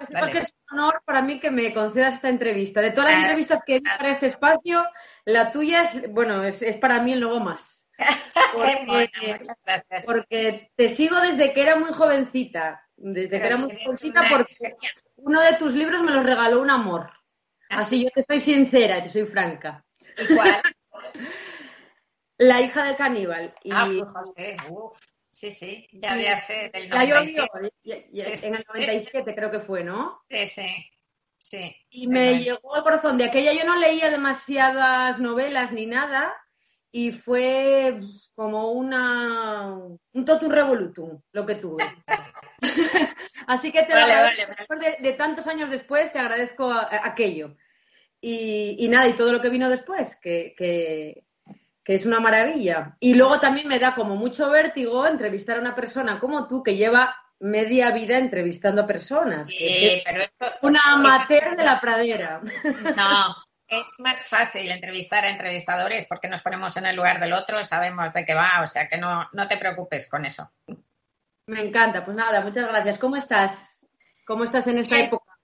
Que sepas Dale. que es un honor para mí que me concedas esta entrevista. De todas las entrevistas que he hecho ah. para este espacio, la tuya es, bueno, es, es para mí el nuevo más. Porque, muchas gracias. porque te sigo desde que era muy jovencita. Desde que era si muy jovencita, una porque uno de tus libros me los regaló un amor. ¿Ah, Así yo te soy sincera, te soy franca. ¿Y cuál? La hija del caníbal. Y Ah, fíjate, uf. Sí, sí, ya de hace del ya llovió, 97. ya- ya- Sí, en el sí, 97 creo que fue, ¿no? Sí, sí, sí. Y me llegó al corazón. De aquella yo no leía demasiadas novelas ni nada y fue como una un totum revolutum lo que tuve. Así que te lo Vale, agradezco. vale, Después de, de tantos años después te agradezco a- a- aquello. Y, y nada, y todo lo que vino después, que, que- que es una maravilla. Y luego también me da como mucho vértigo entrevistar a una persona como tú que lleva media vida entrevistando a personas. que Sí, pero esto, una amateur de la pradera. No, es más fácil entrevistar a entrevistadores porque nos ponemos en el lugar del otro, sabemos de qué va, o sea que no, no te preocupes con eso. Me encanta, pues nada, muchas gracias. ¿Cómo estás? ¿Cómo estás en esta Bien. época?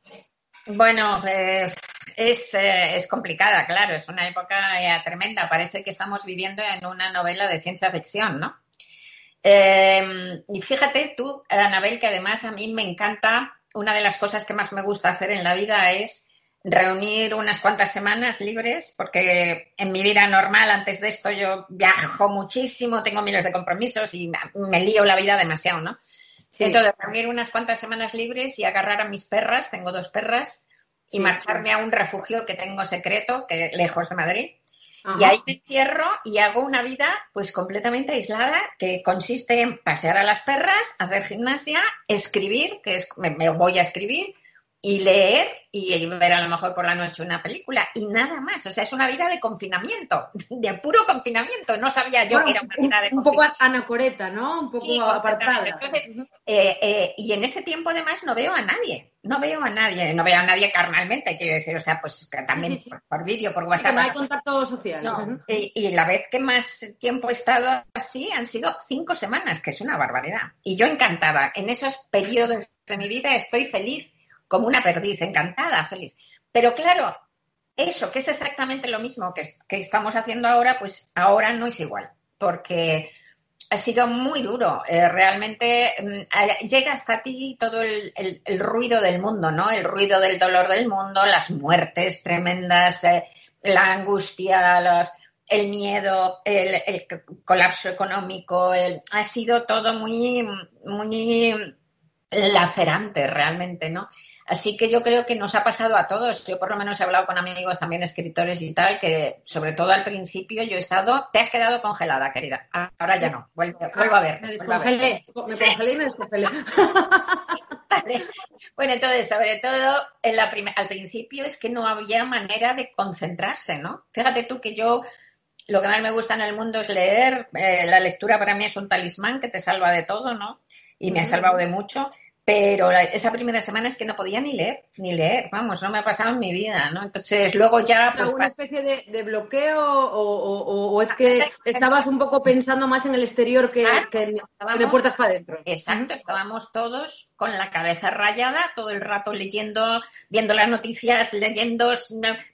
Bueno, eh, es, eh, es complicada, claro, es una época eh, tremenda. Parece que estamos viviendo en una novela de ciencia ficción, ¿no? Eh, y fíjate tú, Anabel, que además a mí me encanta, una de las cosas que más me gusta hacer en la vida es reunir unas cuantas semanas libres, porque en mi vida normal, antes de esto, yo viajo muchísimo, tengo miles de compromisos y me, me lío la vida demasiado, ¿no? Sí. Entonces, reunir unas cuantas semanas libres y agarrar a mis perras, tengo dos perras, y Sí, marcharme a un refugio que tengo secreto, que lejos de Madrid. Ajá. Y ahí me encierro y hago una vida pues completamente aislada que consiste en pasear a las perras, hacer gimnasia, escribir, que es me, me voy a escribir, y leer y ver a lo mejor por la noche una película y nada más. O sea, es una vida de confinamiento, de puro confinamiento. No sabía yo Bueno, que era una un, vida de un poco confinamiento. anacoreta, ¿no? Un poco Sí, apartada. Entonces, Eh, eh, y en ese tiempo además no veo a nadie, no veo a nadie, no veo a nadie carnalmente, quiero decir, o sea, pues también Sí, sí, sí. por, por vídeo, por WhatsApp. no hay contacto social. No, y, y la vez que más tiempo he estado así han sido cinco semanas, que es una barbaridad. Y yo encantada. En esos periodos de mi vida estoy feliz como una perdiz, encantada, feliz. Pero claro, eso, que es exactamente lo mismo que, estamos haciendo ahora, pues ahora no es igual, porque ha sido muy duro. Eh, realmente mm, a- llega hasta ti todo el, ruido del mundo, ¿no? El ruido del dolor del mundo, las muertes tremendas, eh, la angustia, el miedo, el, el colapso económico. ha sido todo muy, muy lacerante realmente, ¿no? Así que yo creo que nos ha pasado a todos. Yo por lo menos he hablado con amigos también escritores y tal, que sobre todo al principio yo he estado, te has quedado congelada, querida. Ahora ya no, vuelvo, vuelvo a ver. Me descongelé, me Sí. congelé y me descongelé. Vale. Bueno, entonces, sobre todo, en la al principio es que no había manera de concentrarse, ¿no? Fíjate tú que yo lo que más me gusta en el mundo es leer. eh, la lectura para mí es un talismán que te salva de todo, ¿no? Y me ha salvado de mucho. Pero la- esa primera semana es que no podía ni leer, ni leer, vamos, no me ha pasado en mi vida, ¿no? Entonces, luego ya, pues, ¿Alguna especie de, de bloqueo o, o- es que estabas un poco pensando más en el exterior que, Ah, que en, de puertas para adentro? Exacto, estábamos todos con la cabeza rayada, todo el rato leyendo, viendo las noticias, leyendo,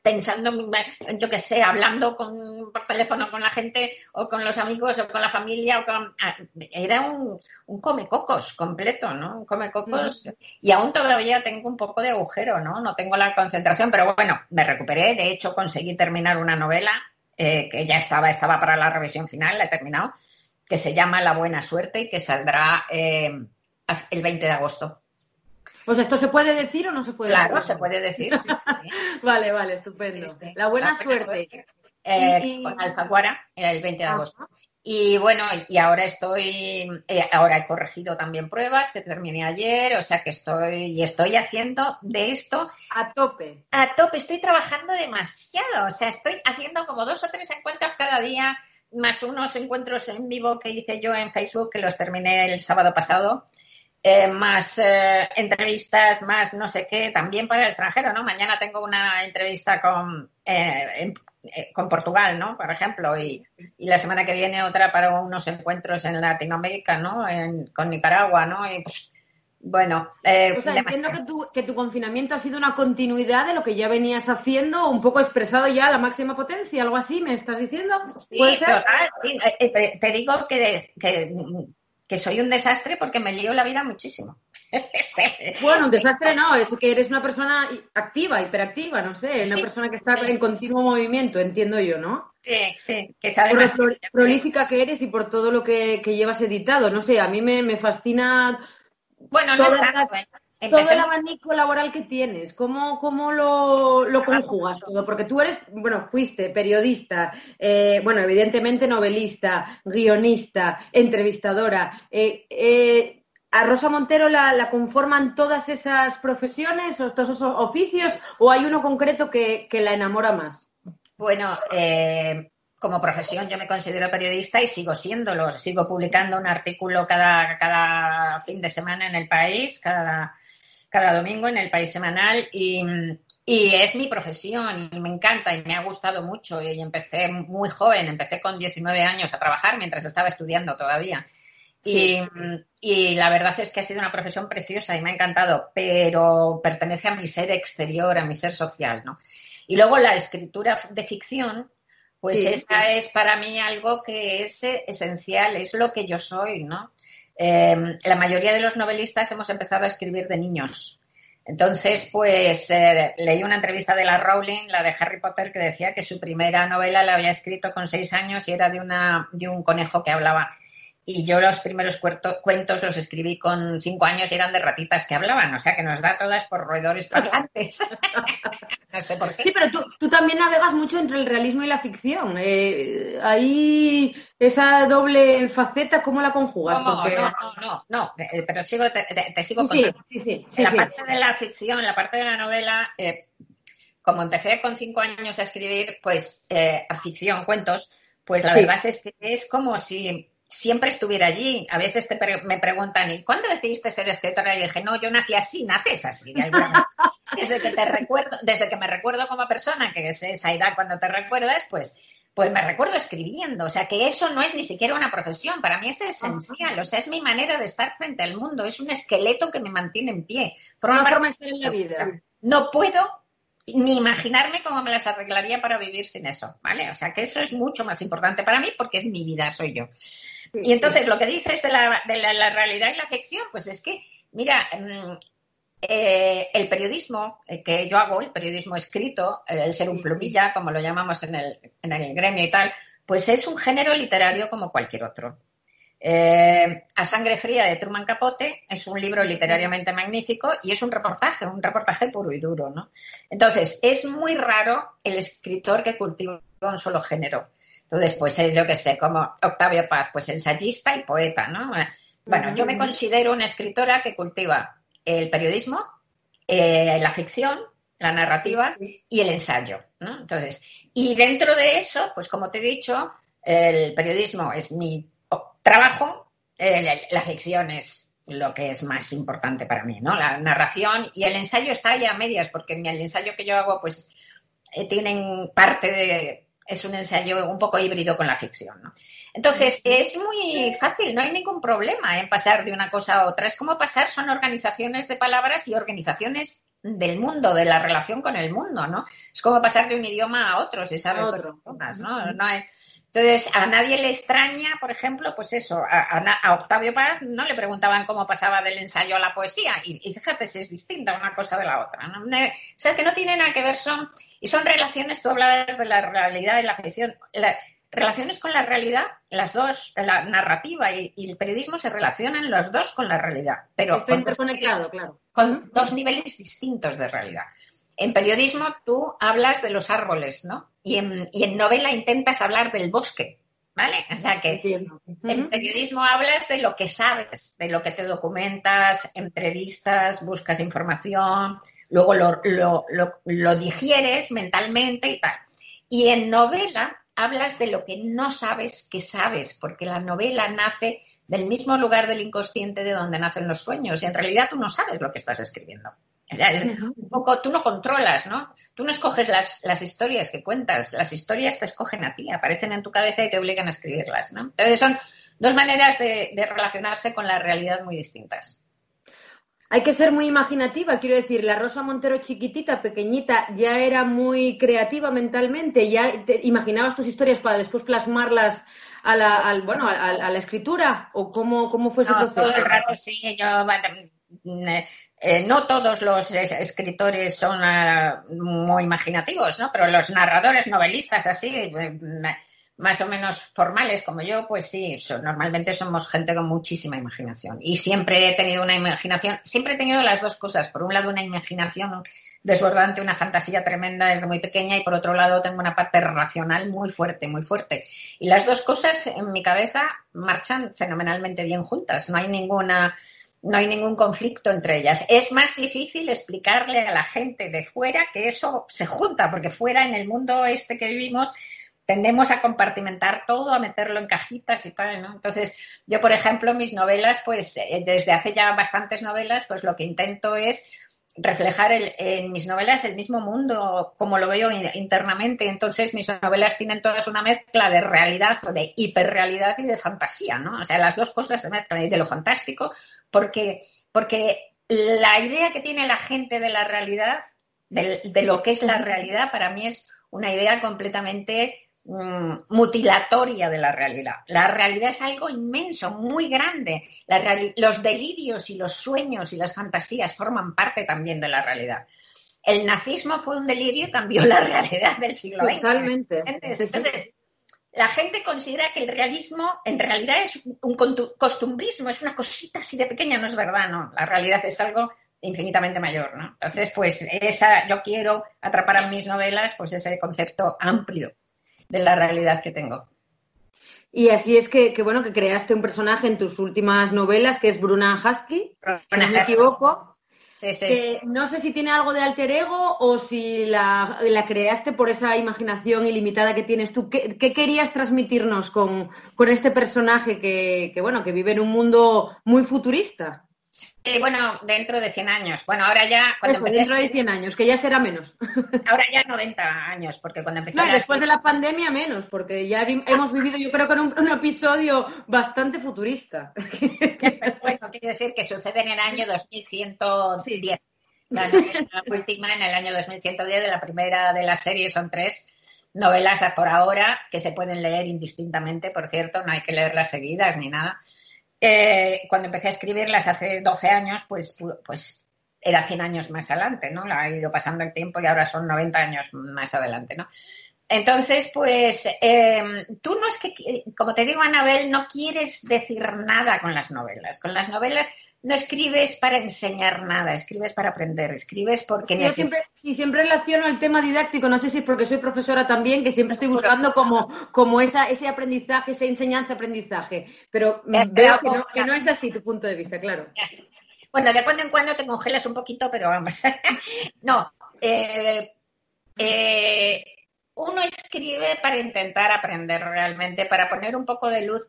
pensando, yo qué sé, hablando con, por teléfono con la gente o con los amigos o con la familia. O con, ah, era un, un comecocos completo, ¿no? Un comecocos. Y aún todavía tengo un poco de agujero, ¿no? No tengo la concentración, pero bueno, me recuperé. De hecho, conseguí terminar una novela eh, que ya estaba, estaba para la revisión final, la he terminado que se llama La Buena Suerte y que saldrá eh, el 20 de agosto. Sea, ¿esto se puede decir o no se puede Claro, decir? se puede decir. sí, sí, sí. Vale, vale, estupendo. La buena La suerte. Eh, Y- Con Alfaguara, el 20 de Ajá. agosto. Y bueno, y ahora estoy, eh, ahora he corregido también pruebas que terminé ayer, o sea que estoy, y estoy haciendo de esto A tope. a tope, estoy trabajando demasiado, o sea, estoy haciendo como dos o tres encuentros cada día, más unos encuentros en vivo que hice yo en Facebook, que los terminé el sábado pasado, eh, más eh, entrevistas, más no sé qué, también para el extranjero, ¿no? Mañana tengo una entrevista con, eh, con Portugal, ¿no? Por ejemplo, y, y la semana que viene otra para unos encuentros en Latinoamérica, ¿no? En- con Nicaragua, ¿no? Y, pues, bueno, eh, O sea, entiendo que tu, que tu confinamiento ha sido una continuidad de lo que ya venías haciendo, un poco expresado ya a la máxima potencia, algo así, ¿me estás diciendo? Sí, ¿Puede ser? total, sí. Eh, eh, te, te digo que, que, que soy un desastre porque me lío la vida muchísimo. Bueno, un desastre no, es que eres una persona activa, hiperactiva, no sé, una persona que está en continuo movimiento, entiendo yo, ¿no? Sí, sí, quizá Por lo prolífica que eres y por todo lo que, que llevas editado, no sé, a mí me, me fascina Bueno, no todas es tanto, las- ¿eh? todo el abanico laboral que tienes, ¿cómo, cómo lo, lo conjugas todo? Porque tú eres, bueno, fuiste periodista, eh, bueno, evidentemente novelista, guionista, entrevistadora. eh, eh, ¿A Rosa Montero la, conforman todas esas profesiones o todos esos oficios o hay uno concreto que, la enamora más? Bueno, eh, como profesión yo me considero periodista y sigo siéndolo. Sigo publicando un artículo cada, fin de semana en el país, cada, domingo en el país semanal y, y es mi profesión y me encanta y me ha gustado mucho y empecé muy joven, empecé con 19 años a trabajar mientras estaba estudiando todavía. Y, y la verdad es que ha sido una profesión preciosa y me ha encantado, pero pertenece a mi ser exterior, a mi ser social, ¿no? Y luego la escritura de ficción, pues Sí, esa es para mí algo que es eh, esencial, es lo que yo soy, ¿no? Eh, la mayoría de los novelistas hemos empezado a escribir de niños. Entonces, pues eh, leí una entrevista de la Rowling, la de Harry Potter, que decía que su primera novela la había escrito con seis años y era de, una, de un conejo que hablaba. Y yo los primeros cuerto- cuentos los escribí con cinco años y eran de ratitas que hablaban, o sea que nos da todas por roedores parlantes. no sé por qué. Sí, pero tú, tú también navegas mucho entre el realismo y la ficción. Eh, ahí esa doble faceta, ¿cómo la conjugas? ¿Cómo? Porque- No, no, no, no, eh, pero sigo, te, te- te sigo contando. sí, sí, la parte de la ficción, la parte de la novela, eh, como empecé con cinco años a escribir, pues, eh, a ficción, cuentos, pues la verdad es que es como si siempre estuviera allí. A veces te pre- me preguntan, ¿y cuándo decidiste ser escritora? Y dije, no, yo nací así, naces así, de alguna manera. Desde que te recuerdo, desde que me recuerdo como persona, que es esa edad cuando te recuerdas, pues, pues me recuerdo escribiendo. O sea, que eso no es ni siquiera una profesión. Para mí es esencial. O sea, es mi manera de estar frente al mundo. Es un esqueleto que me mantiene en pie. Forma parte- forma de la vida. no puedo ni imaginarme cómo me las arreglaría para vivir sin eso, ¿vale? O sea, que eso es mucho más importante para mí porque es mi vida, soy yo. Y entonces lo que dices de la, de la- la realidad y la ficción, pues es que, mira, mm, eh, el periodismo eh, que yo hago, el periodismo escrito, eh, el ser un plumilla, como lo llamamos en el, en el gremio y tal, pues es un género literario como cualquier otro. Eh, a sangre fría de Truman Capote es un libro literariamente magnífico y es un reportaje, un reportaje puro y duro, ¿no? Entonces, es muy raro el escritor que cultiva un solo género. Entonces, pues es, yo qué sé, como Octavio Paz, pues ensayista y poeta, ¿no? Bueno, yo me considero una escritora que cultiva el periodismo, eh, la ficción, la narrativa y el ensayo, ¿no? Entonces, y dentro de eso, pues como te he dicho, el periodismo es mi trabajo, eh, la, ficción es lo que es más importante para mí, ¿no? La narración y el ensayo está ahí a medias, porque el ensayo que yo hago, pues, eh, tienen parte de... Es un ensayo un poco híbrido con la ficción, ¿no? Entonces, es muy fácil, no hay ningún problema en pasar de una cosa a otra. Es como pasar, son organizaciones de palabras y organizaciones del mundo, de la relación con el mundo, ¿no? Es como pasar de un idioma a otro, si sabes otro. idiomas, ¿no? No hay- Entonces, a nadie le extraña, por ejemplo, pues eso, a, Octavio Paz no le preguntaban cómo pasaba del ensayo a la poesía, y, y fíjate si es distinta una cosa de la otra. ¿no? O sea, que no tiene nada que ver, son, y son relaciones, tú hablabas de la realidad y la ficción, la- relaciones con la realidad, las dos, la narrativa y, y el periodismo se relacionan los dos con la realidad, pero interconectado, claro. con dos niveles distintos de realidad. En periodismo tú hablas de los árboles, ¿no? Y en, y en novela intentas hablar del bosque, ¿vale? O sea que en periodismo hablas de lo que sabes, de lo que te documentas, entrevistas, buscas información, luego lo, lo- lo- lo digieres mentalmente y tal. Y en novela hablas de lo que no sabes que sabes, porque la novela nace del mismo lugar del inconsciente de donde nacen los sueños y en realidad tú no sabes lo que estás escribiendo. Un poco, tú no controlas, ¿no? Tú no escoges las, las historias que cuentas, las historias te escogen a ti, aparecen en tu cabeza y te obligan a escribirlas, ¿no? Entonces son dos maneras de, de relacionarse con la realidad muy distintas. Hay que ser muy imaginativa, quiero decir, la Rosa Montero chiquitita, pequeñita, ya era muy creativa mentalmente, ya te imaginabas tus historias para después plasmarlas a la, al, bueno, a, a la escritura, o cómo, cómo fue ese No, proceso. todo el rato sí, yo, bueno, eh, no todos los es- escritores son ah, muy imaginativos, ¿no? Pero los narradores, novelistas así, eh, más o menos formales como yo, pues sí, normalmente somos gente con muchísima imaginación. Y siempre he tenido una imaginación, siempre he tenido las dos cosas. Por un lado, una imaginación desbordante, una fantasía tremenda desde muy pequeña y por otro lado tengo una parte racional muy fuerte, muy fuerte. Y las dos cosas en mi cabeza marchan fenomenalmente bien juntas. No hay ninguna, no hay ningún conflicto entre ellas. Es más difícil explicarle a la gente de fuera que eso se junta, porque fuera en el mundo este que vivimos tendemos a compartimentar todo, a meterlo en cajitas y tal, ¿no? Entonces, yo, por ejemplo, mis novelas, pues eh, desde hace ya bastantes novelas, pues lo que intento es reflejar el- en mis novelas el mismo mundo como lo veo in- internamente. Entonces, mis novelas tienen todas una mezcla de realidad o de hiperrealidad y de fantasía, ¿no? O sea, las dos cosas se mezclan y de lo fantástico, porque, porque la idea que tiene la gente de la realidad, de, de lo que es la realidad, para mí es una idea completamente mm, mutilatoria de la realidad. La realidad es algo inmenso, muy grande. La los delirios y los sueños y las fantasías forman parte también de la realidad. El nazismo fue un delirio y cambió la realidad del siglo XX. Totalmente. Entonces, la gente considera que el realismo en realidad es un costumbrismo, es una cosita así de pequeña, no es verdad, no. La realidad es algo infinitamente mayor, ¿no? Entonces, pues esa, yo quiero atrapar en mis novelas, pues ese concepto amplio de la realidad que tengo. Y así es que, que, bueno, que creaste un personaje en tus últimas novelas, que es Bruna Husky, si no me equivoco. Sí, sí. que no sé si tiene algo de alter ego o si la, la creaste por esa imaginación ilimitada que tienes tú. ¿Qué, qué querías transmitirnos con, con este personaje que, que, bueno, que vive en un mundo muy futurista? Sí, bueno, dentro de 100 años. Bueno, ahora ya... Cuando Eso, empecé a dentro de escribir- 100 años, que ya será menos. Ahora ya 90 años, porque cuando empecé No, después de la pandemia menos, porque ya vi- hemos vivido, yo creo en un, un episodio bastante futurista. Bueno, quiere decir que sucede en el año 2110. La, novela última en el año 2110 de la primera de las series son tres novelas por ahora que se pueden leer indistintamente, por cierto, no hay que leerlas seguidas ni nada. Eh, cuando empecé a escribirlas hace 12 años, pues, pu- pues era 100 años más adelante, ¿no? La ha ido pasando el tiempo y ahora son 90 años más adelante, ¿no? Entonces, pues, eh, tú no es que, como te digo, Anabel, no quieres decir nada con las novelas. Con las novelas no escribes para enseñar nada, escribes para aprender, escribes porque Yo necesitas. siempre, sí, siempre relaciono el tema didáctico, no sé si es porque soy profesora también, que siempre estoy buscando como, como esa, ese aprendizaje, esa enseñanza-aprendizaje. Pero Eh, veo no, que no es así tu punto de vista, claro. Bueno, de cuando en cuando te congelas un poquito, pero vamos. no. eh, eh, uno escribe para intentar aprender realmente, para poner un poco de luz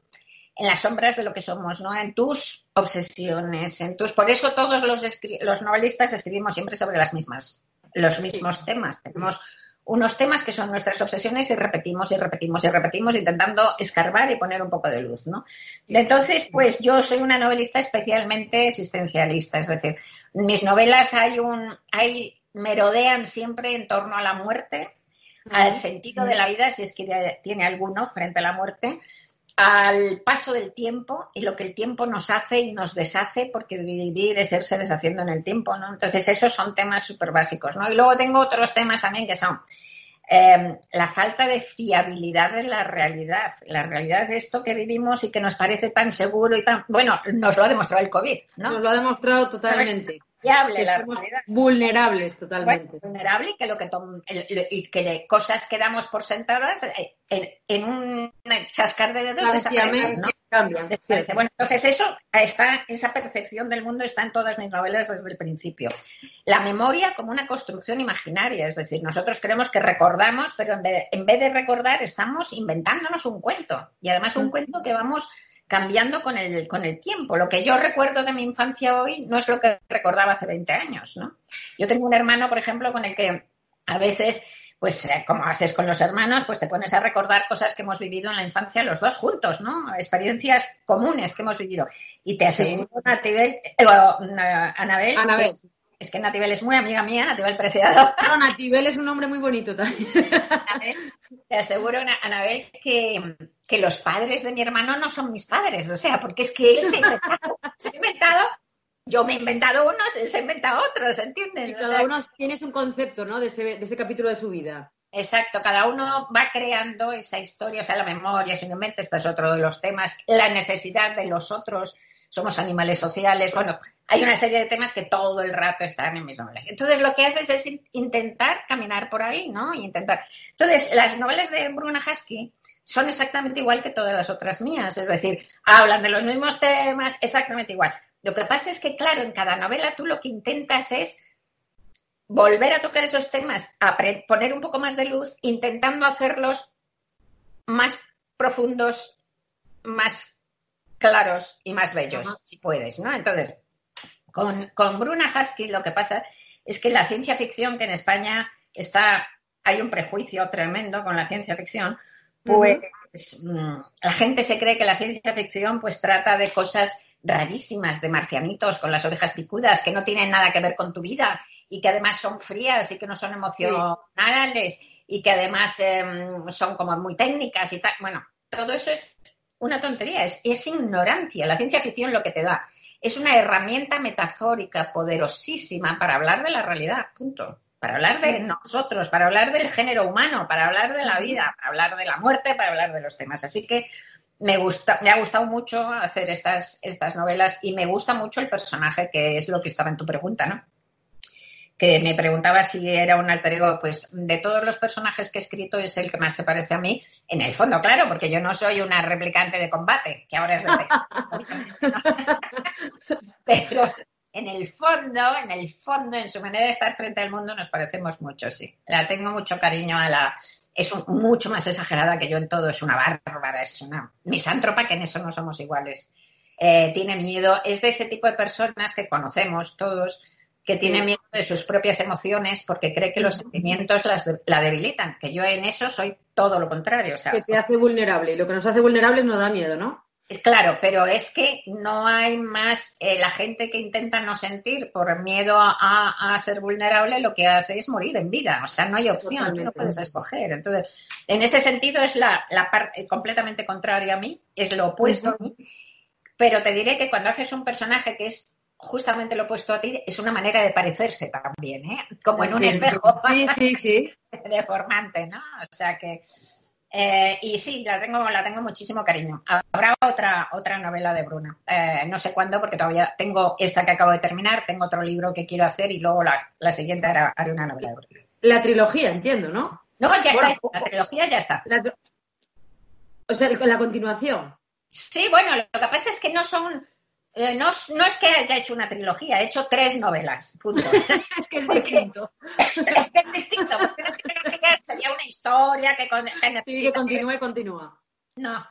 en las sombras de lo que somos, ¿no? En tus obsesiones, en tus. Por eso todos los, escri- los novelistas escribimos siempre sobre las mismas, los mismos temas. Tenemos unos temas que son nuestras obsesiones y repetimos y repetimos y repetimos intentando escarbar y poner un poco de luz, ¿no? Entonces, pues yo soy una novelista especialmente existencialista, es decir, mis novelas hay un, hay, merodean siempre en torno a la muerte, al sentido de la vida, si es que tiene alguno frente a la muerte, al paso del tiempo y lo que el tiempo nos hace y nos deshace, porque vivir es irse deshaciendo en el tiempo, ¿no? Entonces, esos son temas súper básicos, ¿no? Y luego tengo otros temas también que son eh, la falta de fiabilidad de la realidad, la realidad de esto que vivimos y que nos parece tan seguro y tan... Bueno, nos lo ha demostrado el COVID, ¿no? Nos lo ha demostrado totalmente. Que la somos realidad. vulnerables Bueno, totalmente. vulnerable y que lo que y que cosas que damos por sentadas eh, en, en un chascar de dedos desaparecen, ¿no? cambian. Bueno, entonces eso está, esa percepción del mundo está en todas mis novelas desde el principio. La memoria como una construcción imaginaria, es decir, nosotros creemos que recordamos, pero en vez, en vez de recordar estamos inventándonos un cuento y además un cuento que vamos cambiando con el, con el tiempo. Lo que yo recuerdo de mi infancia hoy no es lo que recordaba hace 20 años, ¿no? Yo tengo un hermano, por ejemplo, con el que a veces pues eh, como haces con los hermanos, pues te pones a recordar cosas que hemos vivido en la infancia los dos juntos, ¿no? Experiencias comunes que hemos vivido. Y te aseguro, na- Anabel, Anabel. Es que Natibel es muy amiga mía, Natibel Preciado. No, Natibel es un nombre muy bonito también. Anabel, te aseguro, Ana- Anabel, que, que los padres de mi hermano no son mis padres, o sea, porque es que él se ha inventado, se ha inventado yo me he inventado unos, él se ha inventado otros, ¿entiendes? Y O cada sea, uno tienes un concepto, ¿no? De ese, de ese capítulo de su vida. Exacto, cada uno va creando esa historia, o sea, la memoria, si no mente, este es otro de los temas, la necesidad de los otros, somos animales sociales, bueno, hay una serie de temas que todo el rato están en mis novelas. Entonces, lo que haces es in- intentar caminar por ahí, ¿no? Y intentar. Entonces, las novelas de Bruna Husky son exactamente igual que todas las otras mías, es decir, hablan de los mismos temas, exactamente igual. Lo que pasa es que, claro, en cada novela tú lo que intentas es volver a tocar esos temas, a poner un poco más de luz, intentando hacerlos más profundos, más claros y más bellos, Ajá. si puedes, ¿no? Entonces, con, con Bruna Husky lo que pasa es que la ciencia ficción, que en España está, hay un prejuicio tremendo con la ciencia ficción, pues mm, la gente se cree que la ciencia ficción pues trata de cosas rarísimas, de marcianitos con las orejas picudas, que no tienen nada que ver con tu vida y que además son frías y que no son emocionales y que además em, son como muy técnicas y tal. Bueno, todo eso es una tontería, es, es ignorancia. La ciencia ficción lo que te da es una herramienta metafórica poderosísima para hablar de la realidad, punto. Para hablar de nosotros, para hablar del género humano, para hablar de la vida, para hablar de la muerte, para hablar de los temas. Así que me gusta, me ha gustado mucho hacer estas, estas novelas y me gusta mucho el personaje, que es lo que estaba en tu pregunta, ¿no? Que me preguntaba si era un alter ego, pues de todos los personajes que he escrito es el que más se parece a mí, en el fondo, claro, porque yo no soy una replicante de combate, que ahora es de Pero en el fondo, en el fondo, en su manera de estar frente al mundo, nos parecemos mucho, sí. La tengo mucho cariño a la. Es un- mucho más exagerada que yo en todo, es una bárbara, es una misántropa, que en eso no somos iguales. Eh, tiene miedo, es de ese tipo de personas que conocemos todos, que tiene Sí. miedo de sus propias emociones porque cree que los sentimientos las de- la debilitan, que yo en eso soy todo lo contrario. O sea, Que te hace vulnerable. Y lo que nos hace vulnerables nos da miedo, ¿no? es Claro, pero es que no hay más, eh, la gente que intenta no sentir por miedo a, a ser vulnerable lo que hace es morir en vida, o sea, no hay opción, tú no Totalmente. puedes escoger. Entonces, en ese sentido es la, la parte completamente contraria a mí, es lo opuesto a mí, pero te diré que cuando haces un personaje que es justamente lo opuesto a ti, es una manera de parecerse también, ¿eh? Como en un espejo Sí, sí, sí. deformante, ¿no? O sea que eh, y sí, la tengo, la tengo muchísimo cariño. Habrá otra, otra novela de Bruna. Eh, no sé cuándo, porque todavía tengo esta que acabo de terminar, tengo otro libro que quiero hacer y luego la, la siguiente hará- haré una novela de Bruna. La trilogía, entiendo, ¿no? No, ya Bueno, está, la trilogía ya está. La O sea, la continuación. Sí, bueno, lo que pasa es que no son, eh, no, no es que haya hecho una trilogía, he hecho tres novelas, punto. que es ¿Por qué? distinto. es que es distinto, porque una trilogía sería una historia que, con, que Sí, que y continúa. No.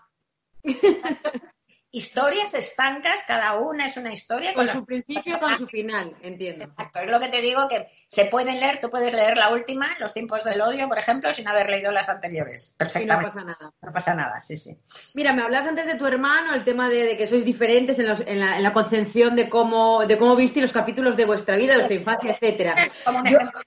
Historias estancas, cada una es una historia Con su principio, con su final, entiendo. Exacto, es lo que te digo que se pueden leer, tú puedes leer la última, Los tiempos del odio, por ejemplo, sin haber leído las anteriores. Y no Perfectamente. pasa nada. No pasa nada, sí, sí. Mira, me hablas antes de tu hermano, el tema de, de que sois diferentes en, los- en la, en la concepción de cómo, de cómo viste los capítulos de vuestra vida, de vuestra infancia, etcétera. Como un Yo- ejemplo.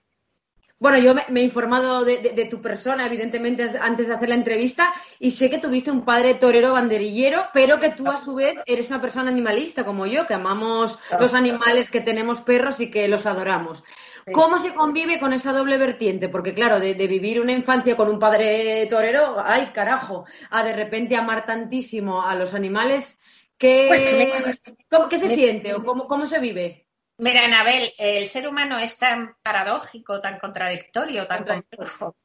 Bueno, yo me, me he informado de, de- de tu persona, evidentemente, antes de hacer la entrevista, y sé que tuviste un padre torero banderillero, pero que tú a su vez eres una persona animalista como yo, que amamos los animales, que tenemos perros y que los adoramos. Sí. ¿Cómo se convive con esa doble vertiente? Porque claro, de, de vivir una infancia con un padre torero, ay carajo, a de repente amar tantísimo a los animales, ¿qué, Pues, mira, ¿cómo- qué se me- siente o cómo, cómo se vive? Mira, Anabel, el ser humano es tan paradójico, tan contradictorio, tan Contradictorio. complejo,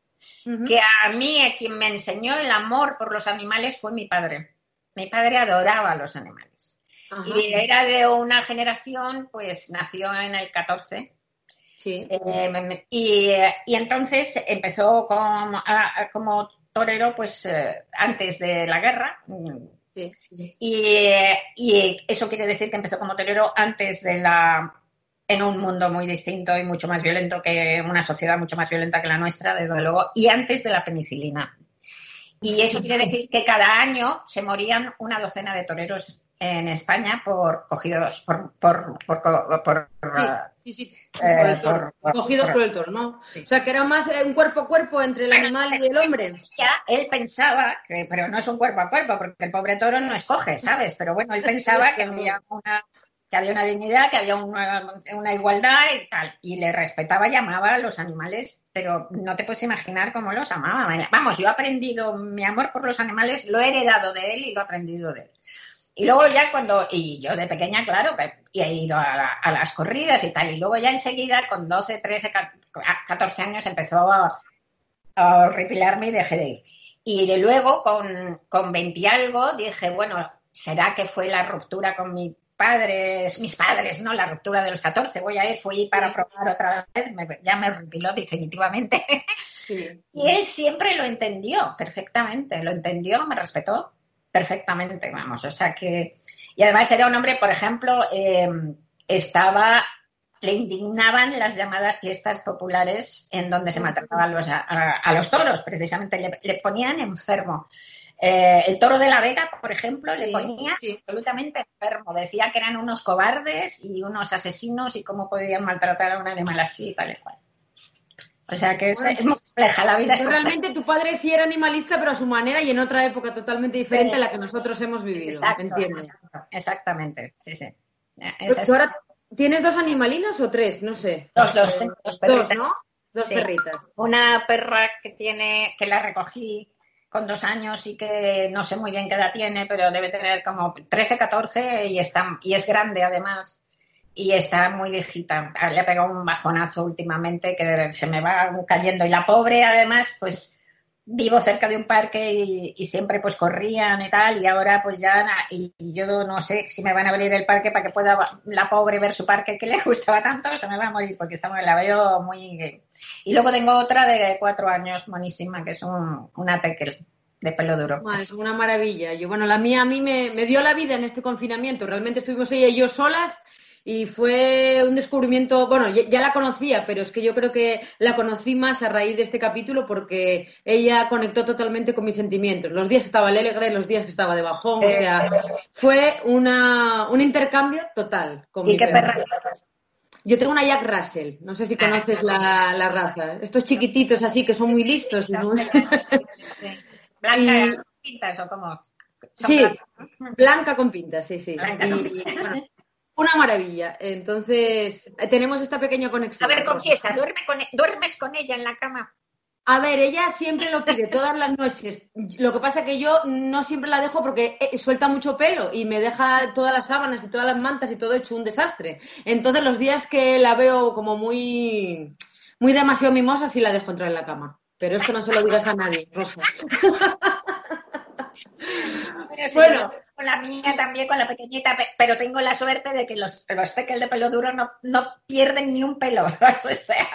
que a mí a quien me enseñó el amor por los animales fue mi padre. Mi padre adoraba a los animales. Ajá. Y era de una generación, pues nació en el 14. Sí. eh, y, y entonces empezó como, torero, pues eh, antes de la guerra. sí, sí. Y, y eso quiere decir que empezó como torero antes de la en un mundo muy distinto y mucho más violento que una sociedad mucho más violenta que la nuestra, desde luego, y antes de la penicilina. Y eso quiere decir que cada año se morían una docena de toreros en España por cogidos por por por, por- por, Sí, sí, sí. Eh, Por por- Cogidos por- el toro, ¿no? O sea, que era más un cuerpo a cuerpo entre el animal y el hombre. ya él pensaba que, pero no es un cuerpo a cuerpo, porque el pobre toro no escoge, ¿sabes? Pero bueno, él pensaba que había una, que había una dignidad, que había una, igualdad y tal. Y le respetaba y amaba a los animales, pero no te puedes imaginar cómo los amaba. Vamos, yo he aprendido mi amor por los animales, lo he heredado de él y lo he aprendido de él. Y luego ya cuando, y yo de pequeña, claro, he ido a, la- a las corridas y tal, y luego ya enseguida, con 12, 13, 14 años, empezó a, a horripilarme y dejé de ir. Y de luego, con, con 20 y algo, dije, bueno, ¿será que fue la ruptura con mis padres, mis padres, no? La ruptura de los 14, voy a ir, fui para probar otra vez, me- ya me horripiló definitivamente. Sí. Y él siempre lo entendió perfectamente, lo entendió, me respetó perfectamente, vamos, o sea que... Y además era un hombre, por ejemplo, eh, estaba... Le indignaban las llamadas fiestas populares en donde se maltrataban los, a, a- a los toros, precisamente, le, le ponían enfermo. Eh, el toro de la Vega, por ejemplo, le ponía sí. absolutamente enfermo. Decía que eran unos cobardes y unos asesinos y cómo podían maltratar a un animal así, tal y cual. O sea que es, Bueno, es muy compleja, la vida es Entonces, compleja. realmente tu padre sí era animalista, pero a su manera y en otra época totalmente diferente Sí. a la que nosotros hemos vivido. Exacto, Entiendo. exacto, exactamente, sí, sí. Pues Esa es- tú ahora tienes dos animalinos o tres, no sé. Dos, dos, Eh, dos Dos, perritas. ¿no? Dos perritas. Una perra que tiene, que la recogí con dos años y que no sé muy bien qué edad tiene, pero debe tener como 13, 14 y, está, y es grande además. Y está muy viejita. Le ha pegado un bajonazo últimamente que se me va cayendo. Y la pobre, además, pues vivo cerca de un parque y, y siempre pues corrían y tal. Y ahora pues ya, y, y yo no sé si me van a abrir el parque para que pueda la pobre ver su parque que le gustaba tanto, se me va a morir porque está, muy- la veo muy... Y luego tengo otra de cuatro años, monísima, que es un, una tekel de pelo duro. Es una maravilla. Yo, bueno, la mía a mí me, me dio la vida en este confinamiento. Realmente estuvimos ella y yo solas y fue un descubrimiento, bueno, ya, ya la conocía, pero es que yo creo que la conocí más a raíz de este capítulo porque ella conectó totalmente con mis sentimientos. Los días que estaba alegre, los días que estaba de bajón, o Eh. sea, fue una, un intercambio total con ¿Y mi qué perra. Yo tengo una Jack Russell, no sé si conoces la, la raza. Estos chiquititos así que son muy listos. ¿Blanca Y- con pintas o cómo? Son Sí, blancas. blanca con pintas, sí, sí. Blanca con Y, pintas. Una maravilla. Entonces, tenemos esta pequeña A conexión. ver, confiesa, ¿duerme con, e- ¿duermes con ella en la cama? A ver, ella siempre lo pide todas las noches. Lo que pasa que yo no siempre la dejo porque eh, suelta mucho pelo y me deja todas las sábanas y todas las mantas y todo hecho un desastre. Entonces, los días que la veo como muy, muy demasiado mimosa, sí la dejo entrar en la cama. Pero esto no se lo digas a nadie, Rosa. Bueno. Con la mía también, con la pequeñita, pe- pero tengo la suerte de que los, los de pelo duro no, no pierden ni un pelo. O sea,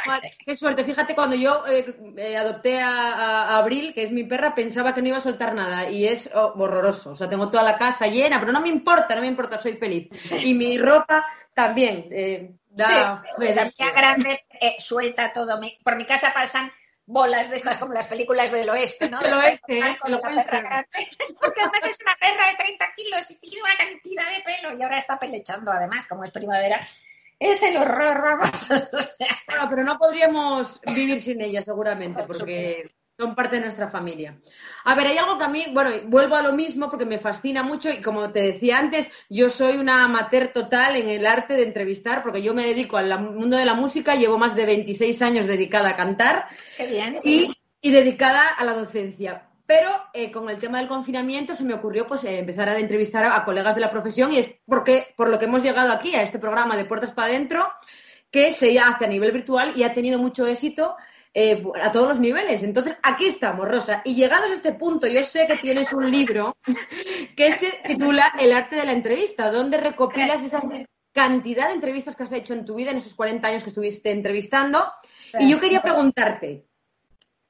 Qué suerte. Fíjate, cuando yo eh, eh, adopté a, Abril, que es mi perra, pensaba que no iba a soltar nada y es oh, horroroso. O sea, tengo toda la casa llena, pero no me importa, no me importa, soy feliz. Y mi ropa también. eh, da sí, la mía grande eh, suelta todo. Por mi casa pasan bolas de estas como las películas del oeste, ¿no? Del oeste, Van ¿eh? con Lo la cuentan. perra grande. Porque además es una perra de 30 kilos y tiene una cantidad de pelo y ahora está pelechando además, como es primavera. Es el horror, vamos. O sea, Bueno, pero no podríamos vivir sin ella, seguramente, Por porque son parte de nuestra familia. A ver, hay algo que a mí, bueno, vuelvo a lo mismo porque me fascina mucho y como te decía antes, yo soy una amateur total en el arte de entrevistar porque yo me dedico al mundo de la música, llevo más de 26 años dedicada a cantar qué bien. y, y dedicada a la docencia. pero eh, con el tema del confinamiento se me ocurrió pues eh, empezar a entrevistar a, a colegas de la profesión y es porque por lo que hemos llegado aquí a este programa de Puertas para Adentro, que se hace a nivel virtual y ha tenido mucho éxito eh, a todos los niveles. Entonces, aquí estamos, Rosa. Y llegados a este punto, yo sé que tienes un libro que se titula El arte de la entrevista, donde recopilas esa cantidad de entrevistas que has hecho en tu vida en esos 40 años que estuviste entrevistando. Y yo quería preguntarte,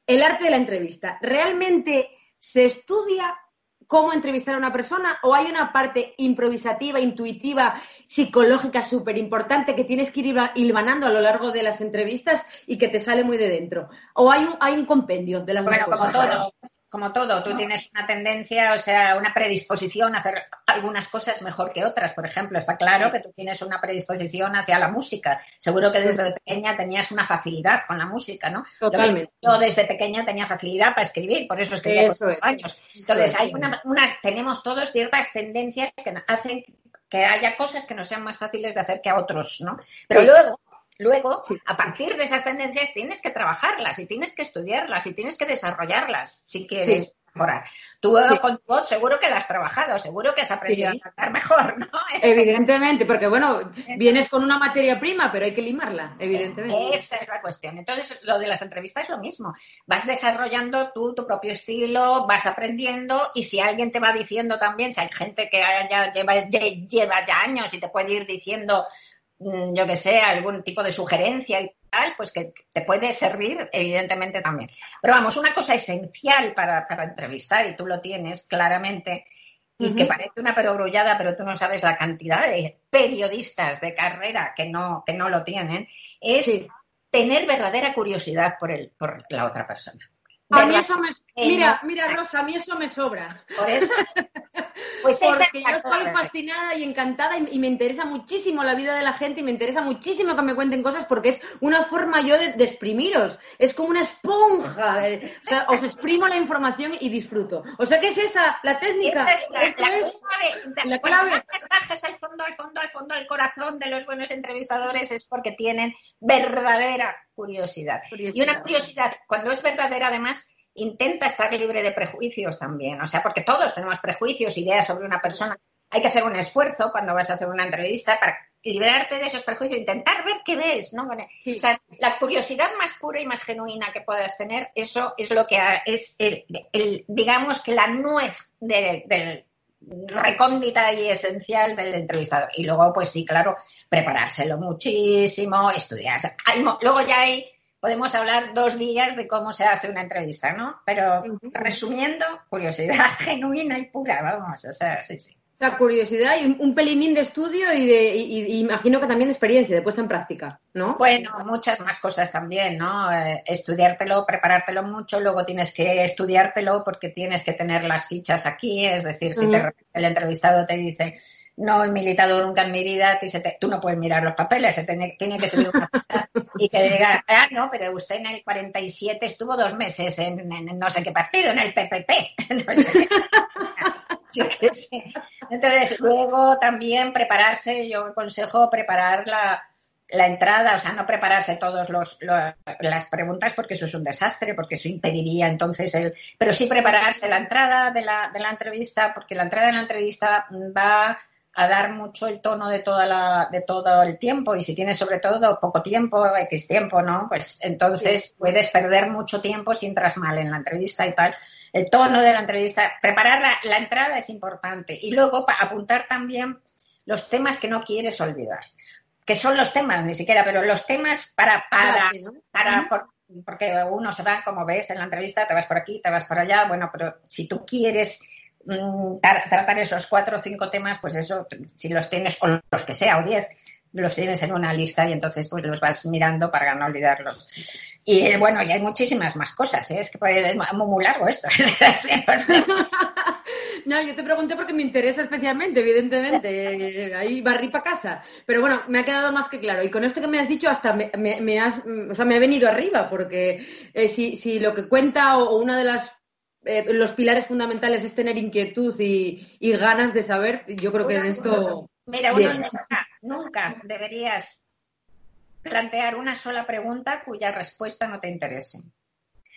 el arte de la entrevista, ¿realmente se estudia cómo entrevistar a una persona o hay una parte improvisativa, intuitiva, psicológica súper importante que tienes que ir hilva- hilvanando a lo largo de las entrevistas y que te sale muy de dentro? ¿O hay un, hay un compendio de las Bueno, dos como cosas? todo, como todo, tú tienes una tendencia, o sea, una predisposición a hacer algunas cosas mejor que otras. Por ejemplo, está claro que tú tienes una predisposición hacia la música. Seguro que desde pequeña tenías una facilidad con la música, ¿no? Yo- Totalmente. Yo desde pequeña tenía facilidad para escribir, por eso escribía Eso es. años. Entonces, es. hay una, unas, tenemos todos ciertas tendencias que hacen que haya cosas que nos sean más fáciles de hacer que a otros, ¿no? Pero Sí. luego, luego, Sí. a partir de esas tendencias tienes que trabajarlas y tienes que estudiarlas y tienes que desarrollarlas si quieres Sí. mejorar. Tú Sí. con tu voz seguro que la has trabajado, seguro que has aprendido a cantar mejor, ¿no? Evidentemente, porque bueno, vienes con una materia prima, pero hay que limarla, evidentemente. Esa es la cuestión. Entonces, lo de las entrevistas es lo mismo. Vas desarrollando tú tu propio estilo, vas aprendiendo y si alguien te va diciendo también, si hay gente que lleva, ya lleva ya años y te puede ir diciendo, yo que sé, algún tipo de sugerencia y tal, pues que te puede servir, evidentemente también. Pero vamos, una cosa esencial para, para entrevistar, y tú lo tienes claramente, y que parece una perogrullada, pero tú no sabes la cantidad de periodistas de carrera que no, que no lo tienen, es Sí. tener verdadera curiosidad por, el, por la otra persona. A mí eso me... Mira, mira, Rosa, a mí eso me sobra. Por eso, pues Porque yo estoy fascinada y encantada y, y me interesa muchísimo la vida de la gente y me interesa muchísimo que me cuenten cosas porque es una forma yo de, de exprimiros. Es como una esponja. eh, O sea, os exprimo la información y disfruto. O sea, ¿qué es esa? La técnica. Esa es la, Esto la es- clave. la Cuando clave. más bajas al fondo, al fondo, al fondo del corazón de los buenos entrevistadores es porque tienen verdadera curiosidad. Y una curiosidad, cuando es verdadera, además, intenta estar libre de prejuicios también. O sea, porque todos tenemos prejuicios, ideas sobre una persona. Hay que hacer un esfuerzo cuando vas a hacer una entrevista para liberarte de esos prejuicios, intentar ver qué ves, ¿no? Sí. O sea, la curiosidad más pura y más genuina que puedas tener, eso es lo que es el, el- digamos que la nuez de- del recóndita y esencial del entrevistador. Y luego, pues sí, claro, preparárselo muchísimo, estudiar. Hay luego ya hay, podemos hablar dos días de cómo se hace una entrevista, ¿no? Pero resumiendo, curiosidad genuina y pura, vamos, o sea, sí, sí. La curiosidad y un, pelinín de estudio y de y- imagino que también de experiencia, de puesta en práctica, ¿no? Bueno, muchas más cosas también, ¿no? Eh, estudiártelo, preparártelo mucho, luego tienes que estudiártelo porque tienes que tener las fichas aquí, es decir, si te- Ujú. el entrevistado te dice, no he militado nunca en mi vida, se te- tú no puedes mirar los papeles, se tiene, tiene que subir una ficha y que diga, ah, no, pero usted en el 47 estuvo dos meses en, en no sé qué partido, en el PPP. No sé qué. Entonces, luego también prepararse, yo aconsejo preparar la, la entrada, o sea, no prepararse todas las preguntas porque eso es un desastre, porque eso impediría entonces el... Pero sí prepararse la entrada de la, de la entrevista, porque la entrada de la entrevista va a dar mucho el tono de toda la, de todo el tiempo y si tienes sobre todo poco tiempo, X tiempo, ¿no? Pues entonces puedes perder mucho tiempo si entras mal en la entrevista y tal. El tono de la entrevista, preparar la, la entrada es importante y luego apuntar también los temas que no quieres olvidar, que son los temas ni siquiera, pero los temas para, para, Ah, sí, ¿no? para por- porque uno se va, como ves en la entrevista, te vas por aquí, te vas por allá, bueno, pero si tú quieres tratar esos cuatro o cinco temas, pues eso, si los tienes, o los que sea, o diez, los tienes en una lista y entonces pues los vas mirando para no olvidarlos. Y eh, bueno, y hay muchísimas más cosas, ¿eh? es que es muy largo esto. No, yo te pregunté porque me interesa especialmente, evidentemente. Eh, Ahí barrí para casa. Pero bueno, me ha quedado más que claro. Y con esto que me has dicho, hasta me, has, mm, o sea, me ha venido arriba, porque si, si lo que cuenta o una de las eh, los pilares fundamentales es tener inquietud y, y ganas de saber, yo creo que en esto. Mira, uno nunca, nunca deberías plantear una sola pregunta cuya respuesta no te interese.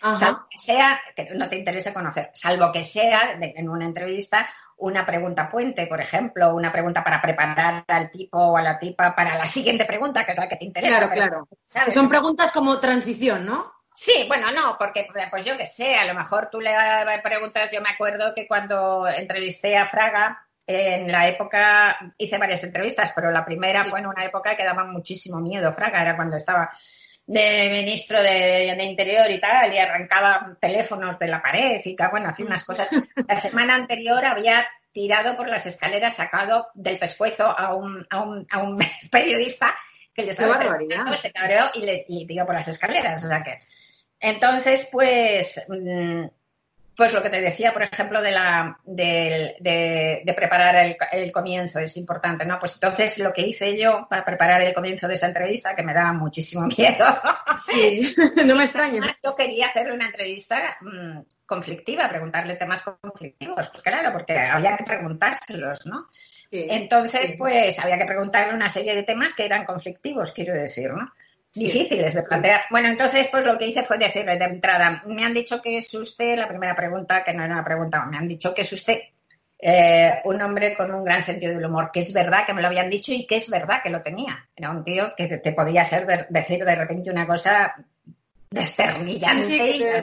Ajá. Salvo que sea, que no te interese conocer, salvo que sea de- en una entrevista una pregunta puente, por ejemplo, una pregunta para preparar al tipo o a la tipa para la siguiente pregunta, que es la que te interesa. Claro, pero, claro. ¿sabes? Son preguntas como transición, ¿no? Sí, bueno, no, porque pues yo que sé, a lo mejor tú le preguntas, yo me acuerdo que cuando entrevisté a Fraga, en la época, hice varias entrevistas, pero la primera Sí. fue en una época que daba muchísimo miedo, Fraga, era cuando estaba de ministro de, de Interior y tal, y arrancaba teléfonos de la pared y bueno, hacía unas cosas. La semana anterior había tirado por las escaleras, sacado del pescuezo a un, a un, a un periodista que le estaba se cabreó y le y tiró por las escaleras. O sea que. Entonces, pues. mm, Pues lo que te decía, por ejemplo, de la de, de- de preparar el, el comienzo es importante, ¿no? Pues entonces lo que hice yo para preparar el comienzo de esa entrevista, que me daba muchísimo miedo, Sí, no me extraña. Yo quería hacerle una entrevista mm, conflictiva, preguntarle temas conflictivos, pues claro, porque había que preguntárselos, ¿no? Sí. Entonces, Sí. pues había que preguntarle una serie de temas que eran conflictivos, quiero decir, ¿no? Difíciles de plantear. Bueno, entonces, pues lo que hice fue decirle de entrada, me han dicho que es usted, la primera pregunta, que no era una pregunta, me han dicho que es usted eh, un hombre con un gran sentido del humor, que es verdad que me lo habían dicho y que es verdad que lo tenía. Era un tío que te podía ser de- decir de repente una cosa desternillante Sí, y de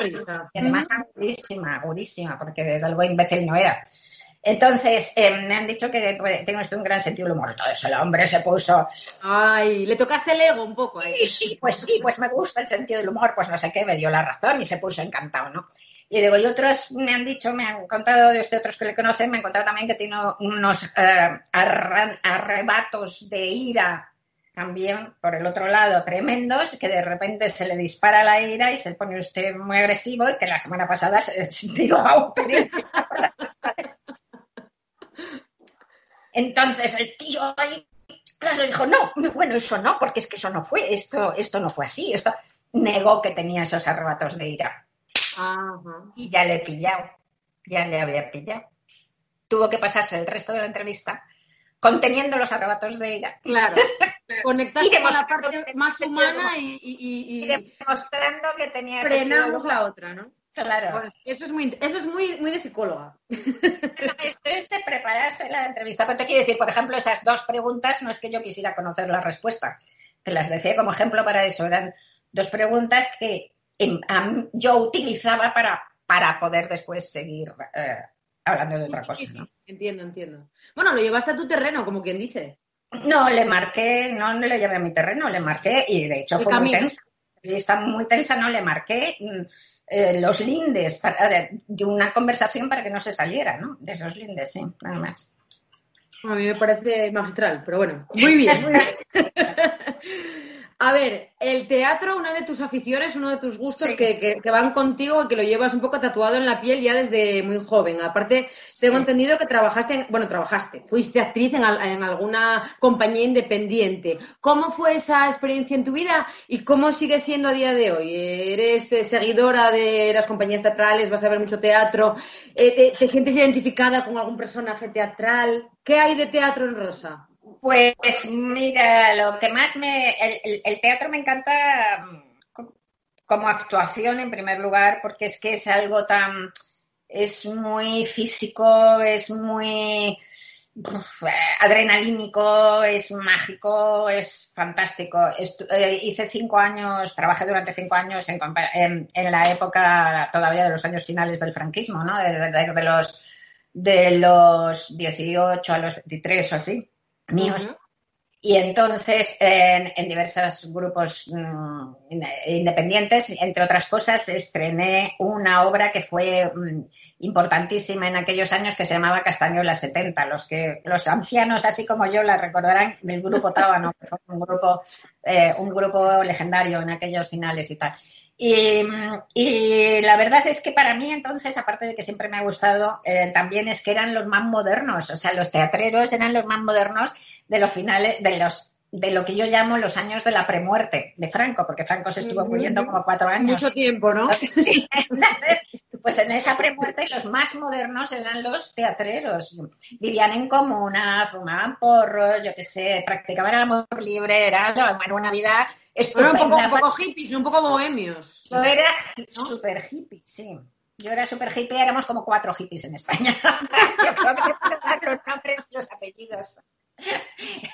risa. y además agudísima, agudísima, porque desde luego imbécil no era. Entonces, eh, me han dicho que pues, tengo un gran sentido del humor. Entonces el hombre se puso, Ay, le tocaste el ego un poco. ¿eh? sí, sí, pues sí, pues me gusta el sentido del humor, pues no sé qué, me dio la razón y se puso encantado, ¿no? Y digo, y otros me han dicho, me han contado de usted, otros que le conocen, me han contado también que tiene unos eh, arrebatos de ira también por el otro lado tremendos, que de repente se le dispara la ira y se pone usted muy agresivo y que la semana pasada se, se tiró a un periodista por la Entonces el tío ahí, claro, dijo, no, bueno, eso no, porque es que eso no fue, esto, esto no fue así, esto negó que tenía esos arrebatos de ira. Ajá. Y ya le he pillado, ya le había pillado. Tuvo que pasarse el resto de la entrevista conteniendo los arrebatos de ira Claro. Conectaste Y con la parte más humana y, y- y- y y demostrando que tenía frenamos la otra, ¿no? Claro. Pues eso es muy, eso es muy, muy de psicóloga. Esto es de prepararse la entrevista. Pero te quiero decir, por ejemplo, esas dos preguntas no es que yo quisiera conocer la respuesta. Te las decía como ejemplo para eso. Eran dos preguntas que em, yo utilizaba para, para poder después seguir eh, hablando de otra cosa. Entiendo, entiendo. Bueno, lo llevaste a tu terreno, como quien dice. No, le marqué, no, no le llevé a mi terreno, le marqué y de hecho El fue muy tensa. Está muy tensa, no le marqué mm, eh, los lindes para- de, de una conversación para que no se saliera, ¿no? De esos lindes, sí, nada más. A mí me parece magistral, pero bueno. Muy bien, muy bien. A ver, el teatro, una de tus aficiones, uno de tus gustos Sí. que, que- que van contigo y que lo llevas un poco tatuado en la piel ya desde muy joven. Aparte, tengo Sí. entendido que trabajaste, en- bueno, trabajaste, fuiste actriz en, en alguna compañía independiente. ¿Cómo fue esa experiencia en tu vida y cómo sigue siendo a día de hoy? ¿Eres eh, seguidora de las compañías teatrales? ¿Vas a ver mucho teatro? Eh, te, te sientes identificada con algún personaje teatral? ¿Qué hay de teatro en Rosa? Pues mira, lo que más me... El, el- teatro me encanta mm, co- como actuación en primer lugar, porque es que es algo tan... Es muy físico, es muy adrenalínico, es mágico, es fantástico. Eh, hice cinco años, trabajé durante cinco años en la época todavía de los años finales del franquismo, ¿no? De, de- de los, de los 18 a los 23 o así, míos. Y entonces, en, en diversos grupos mm, in- independientes, entre otras cosas, estrené una obra que fue mm, importantísima en aquellos años que se llamaba Castañuela 70. Los que los ancianos, así como yo, la recordarán del grupo Tábano, que fue un grupo, eh, un grupo legendario en aquellos finales y tal. Y, y la verdad es que para mí entonces, aparte de que siempre me ha gustado, eh, también es que eran los más modernos, o sea, los teatreros eran los más modernos de los finales, de los de lo que yo llamo los años de la premuerte de Franco, porque Franco se estuvo muriendo como cuatro años. Mucho tiempo, ¿no? Sí, entonces, pues en esa premuerte los más modernos eran los teatreros. Vivían en comuna, fumaban porros, yo qué sé, practicaban el amor libre, era, era una vida Bueno, un poco, estupenda. un poco hippies, un poco bohemios. Yo era súper hippie, sí. Yo era súper hippie, éramos como cuatro hippies en España. Yo creo que los nombres y los apellidos.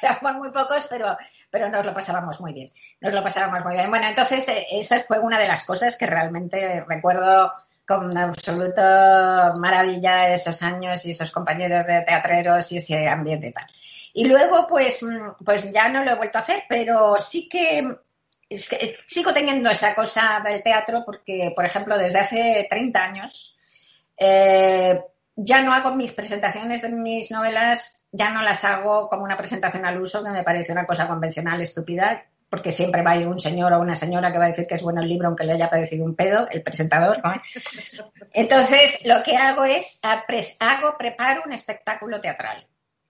Éramos muy pocos, pero, pero nos lo pasábamos muy bien. Nos lo pasábamos muy bien. Bueno, entonces eh, esa fue una de las cosas que realmente recuerdo con absoluta maravilla esos años y esos compañeros de teatreros y ese ambiente y tal. Y luego, pues, mm, pues ya no lo he vuelto a hacer, pero sí que es que sigo teniendo esa cosa del teatro porque, por ejemplo, desde hace 30 años eh, ya no hago mis presentaciones de mis novelas, ya no las hago como una presentación al uso, que me parece una cosa convencional, estúpida, porque siempre va a ir un señor o una señora que va a decir que es bueno el libro aunque le haya parecido un pedo, el presentador. ¿no? Entonces, lo que hago es, hago, preparo un espectáculo teatral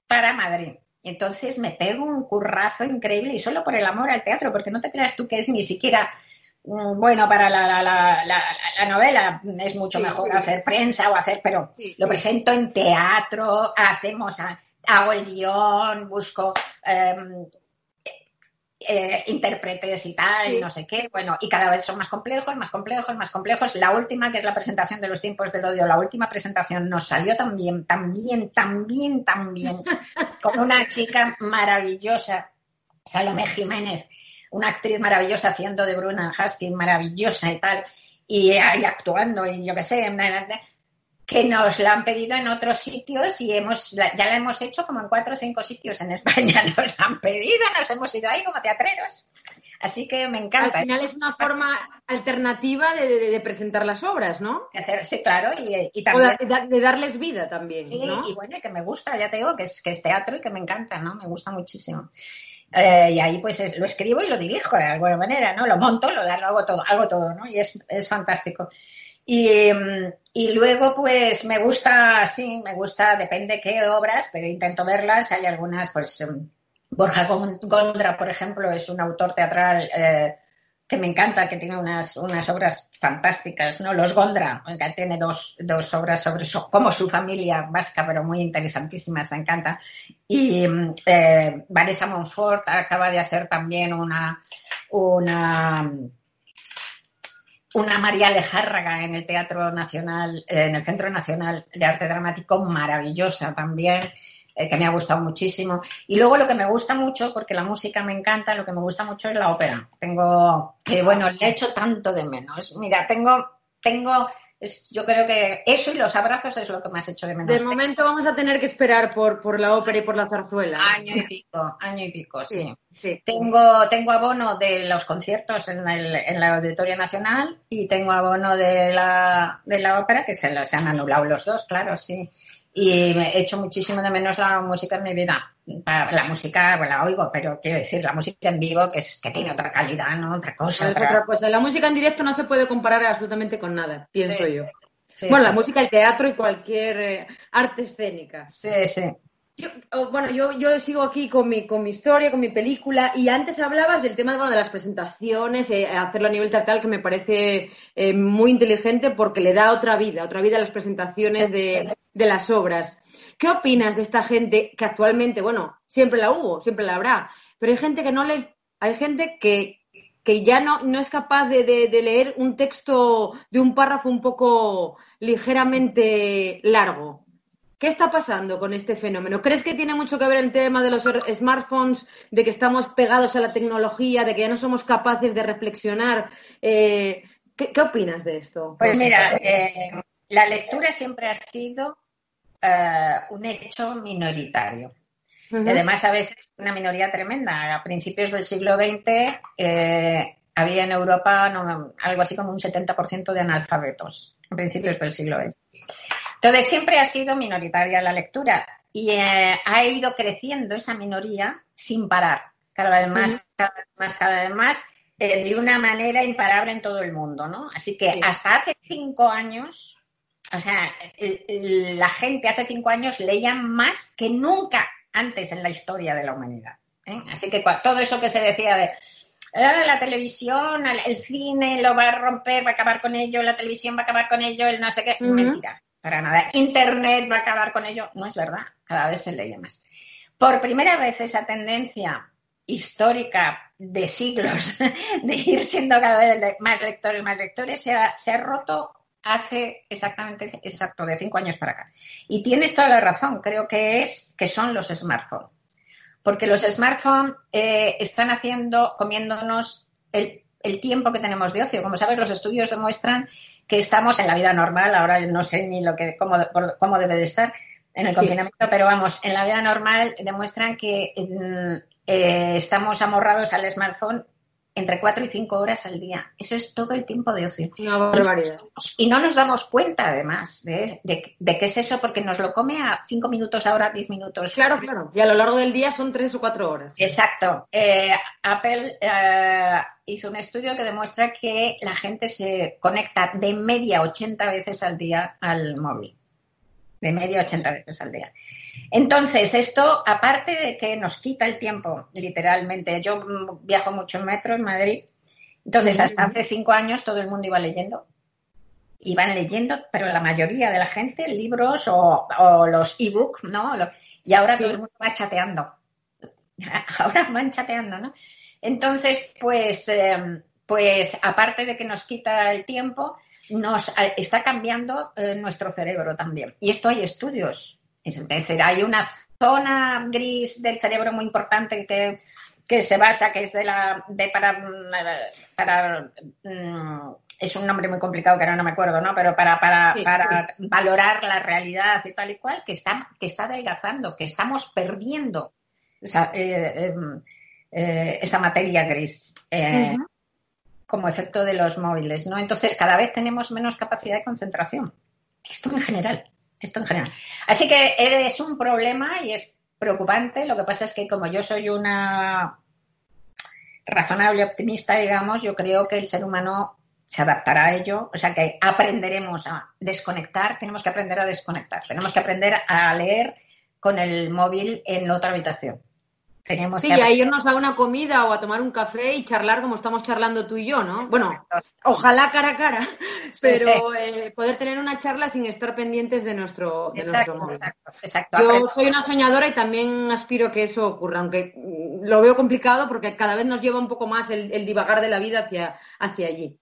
para Madrid. Entonces me pego un currazo increíble y solo por el amor al teatro, porque no te creas tú que es ni siquiera mm, bueno para la, la- la- la- la novela, es mucho Sí, mejor sí. hacer prensa o hacer, pero Sí, lo presento en teatro, hacemos, hago el guion, busco em, eh, intérpretes y tal, Sí. y no sé qué, bueno, y cada vez son más complejos, más complejos, más complejos. La última, que es la presentación de los tiempos del odio, la última presentación nos salió también, también, también, también, con una chica maravillosa, Salomé Jiménez, una actriz maravillosa haciendo de Bruna Husky, maravillosa y tal, y ahí actuando, y yo qué sé, que nos la han pedido en otros sitios y hemos ya la hemos hecho como en cuatro o cinco sitios en España. Nos la han pedido, nos hemos ido ahí como teatreros. Así que me Al encanta. final es una forma alternativa de, de- de presentar las obras, ¿no? Sí, claro, y, y O también. de, de- de darles vida también, Sí, ¿no? y bueno, y que me gusta, ya te digo, que es, que es teatro y que me encanta, ¿no? Me gusta muchísimo. Eh, y ahí pues es- lo escribo y lo dirijo de alguna manera, ¿no? Lo monto, lo, lo hago todo, hago todo, ¿no? Y es, es fantástico. Y, mm, y luego pues me gusta, sí, me gusta, depende qué obras, pero intento verlas. Hay algunas, pues mm, Borja Gon- Gondra, por ejemplo, es un autor teatral eh, que me encanta, que tiene unas, unas obras fantásticas, ¿no? Los Gondra, que tiene dos, dos obras sobre su, como su familia vasca, pero muy interesantísimas, me encanta. Y mm, eh, Vanessa Monfort acaba de hacer también una, una, una María Lejárraga en el Teatro Nacional, eh, en el Centro Nacional de Arte Dramático, maravillosa también, eh, que me ha gustado muchísimo. Y luego lo que me gusta mucho, porque la música me encanta, lo que me gusta mucho es la ópera. Tengo, que bueno, le echo tanto de menos. Mira, tengo, tengo, es- yo creo que eso y los abrazos es lo que más hecho de menos. De momento vamos a tener que esperar por, por la ópera y por la zarzuela. Año y pico, año y pico, sí. sí. Tengo, tengo abono de los conciertos en el, en la Auditorio Nacional y tengo abono de la, de la ópera, que se, los se han anulado los dos, claro, sí. Y me he hecho muchísimo de menos la música en mi vida. La música, bueno, la oigo, pero quiero decir, la música en vivo, que, es, que tiene otra calidad, ¿no? Otra cosa. Es otra- otra cosa. La música en directo no se puede comparar absolutamente con nada, pienso Sí. yo. Sí, bueno, sí. la música, el teatro y cualquier eh, arte escénica. Sí, sí. Yo, bueno, yo, yo sigo aquí con mi, con mi historia, con mi película, y antes hablabas del tema bueno, de las presentaciones, eh, hacerlo a nivel teatral, que me parece eh, muy inteligente porque le da otra vida, otra vida a las presentaciones de, las obras. ¿Qué opinas de esta gente que actualmente, bueno, siempre la hubo, siempre la habrá, pero hay gente que no le, hay gente que, ya no, es capaz de leer un texto de un párrafo un poco ligeramente largo? ¿Qué está pasando con este fenómeno? ¿Crees que tiene mucho que ver el tema de los er- smartphones, de que estamos pegados a la tecnología, de que ya no somos capaces de reflexionar? Eh, ¿qué, qué opinas de esto? Pues mira, eh, la lectura siempre ha sido eh, un hecho minoritario. Además, a veces una minoría tremenda. A principios del siglo XX había en Europa no, algo así como un 70% de analfabetos, a principios del siglo XX. Entonces, siempre ha sido minoritaria la lectura y eh, ha ido creciendo esa minoría sin parar, cada vez más, cada vez más, cada vez más, eh, de una manera imparable en todo el mundo, ¿no? Así que Sí. hasta hace cinco años, o sea, el- el- la gente hace cinco años leía más que nunca antes en la historia de la humanidad. ¿eh? Así que todo eso que se decía de "Ah, la televisión, el cine lo va a romper, va a acabar con ello, la televisión va a acabar con ello, el no sé qué, mentira, para nada. Internet va a acabar con ello, no es verdad, cada vez se lee más. Por primera vez esa tendencia histórica de siglos, de ir siendo cada vez más lectores, más lectores, se ha, roto hace exactamente exacto de cinco años para acá. Y tienes toda la razón, creo que es que son los smartphones. Porque los smartphones eh, están haciendo, comiéndonos el, el tiempo que tenemos de ocio. Como sabes, los estudios demuestran que estamos en la vida normal, ahora no sé ni lo que, cómo, por- cómo debe de estar en el Sí. confinamiento, pero vamos, en la vida normal demuestran que mm, eh, estamos amorrados al smartphone entre cuatro y cinco horas al día. Eso es todo el tiempo de ocio. Una barbaridad. Y no nos damos cuenta, además, de, de, de qué es eso, porque nos lo come a cinco minutos ahora, diez minutos. Claro, claro. Y a lo largo del día son tres o cuatro horas. Exacto. Eh, Apple eh, hizo un estudio que demuestra que la gente se conecta de media 80 veces al día al móvil. De media 80 veces al día. Entonces, esto, aparte de que nos quita el tiempo, literalmente, yo viajo mucho en metro en Madrid, entonces hasta hace cinco años todo el mundo iba leyendo. Iban leyendo, pero la mayoría de la gente, libros o, o los e-books, ¿no? Y ahora Sí. todo el mundo va chateando. Ahora van chateando, ¿no? Entonces, pues, eh, pues aparte de que nos quita el tiempo, nos eh, está cambiando eh, nuestro cerebro también. Y esto hay estudios. Es decir, hay una zona gris del cerebro muy importante que, que se basa, que es de la de para, mm, para mm, es un nombre muy complicado que ahora no me acuerdo, ¿no? Pero para, para, Sí, para valorar la realidad y tal y cual, que está, que está adelgazando, que estamos perdiendo esa, eh, em, eh, esa materia gris. eh, Ujú. Como efecto de los móviles, ¿no? Entonces cada vez tenemos menos capacidad de concentración. Esto en general, esto en general. Así que es un problema y es preocupante. Lo que pasa es que como yo soy una razonable optimista, digamos, yo creo que el ser humano se adaptará a ello, o sea que aprenderemos a desconectar, tenemos que aprender a desconectar, tenemos que aprender a leer con el móvil en otra habitación. Tenemos Sí, que y a irnos a una comida o a tomar un café y charlar como estamos charlando tú y yo, ¿no? Bueno, ojalá cara a cara, pero eh, poder tener una charla sin estar pendientes de nuestro, de Exacto, exacto, exacto. Yo soy una soñadora y también aspiro a que eso ocurra, aunque lo veo complicado porque cada vez nos lleva un poco más el, el divagar de la vida hacia, hacia allí.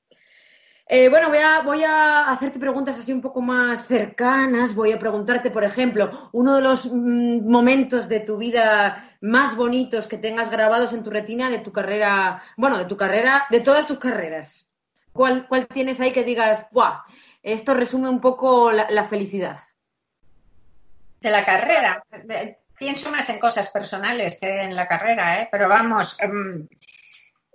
Eh, bueno, voy a, voy a hacerte preguntas así un poco más cercanas. Voy a preguntarte, por ejemplo, uno de los mm, momentos de tu vida más bonitos que tengas grabados en tu retina de tu carrera, bueno, de tu carrera, de todas tus carreras. ¿Cuál, cuál tienes ahí que digas, ¡buah! Esto resume un poco la- la felicidad. de la carrera. Pienso más en cosas personales que en la carrera, ¿eh? Pero vamos, em,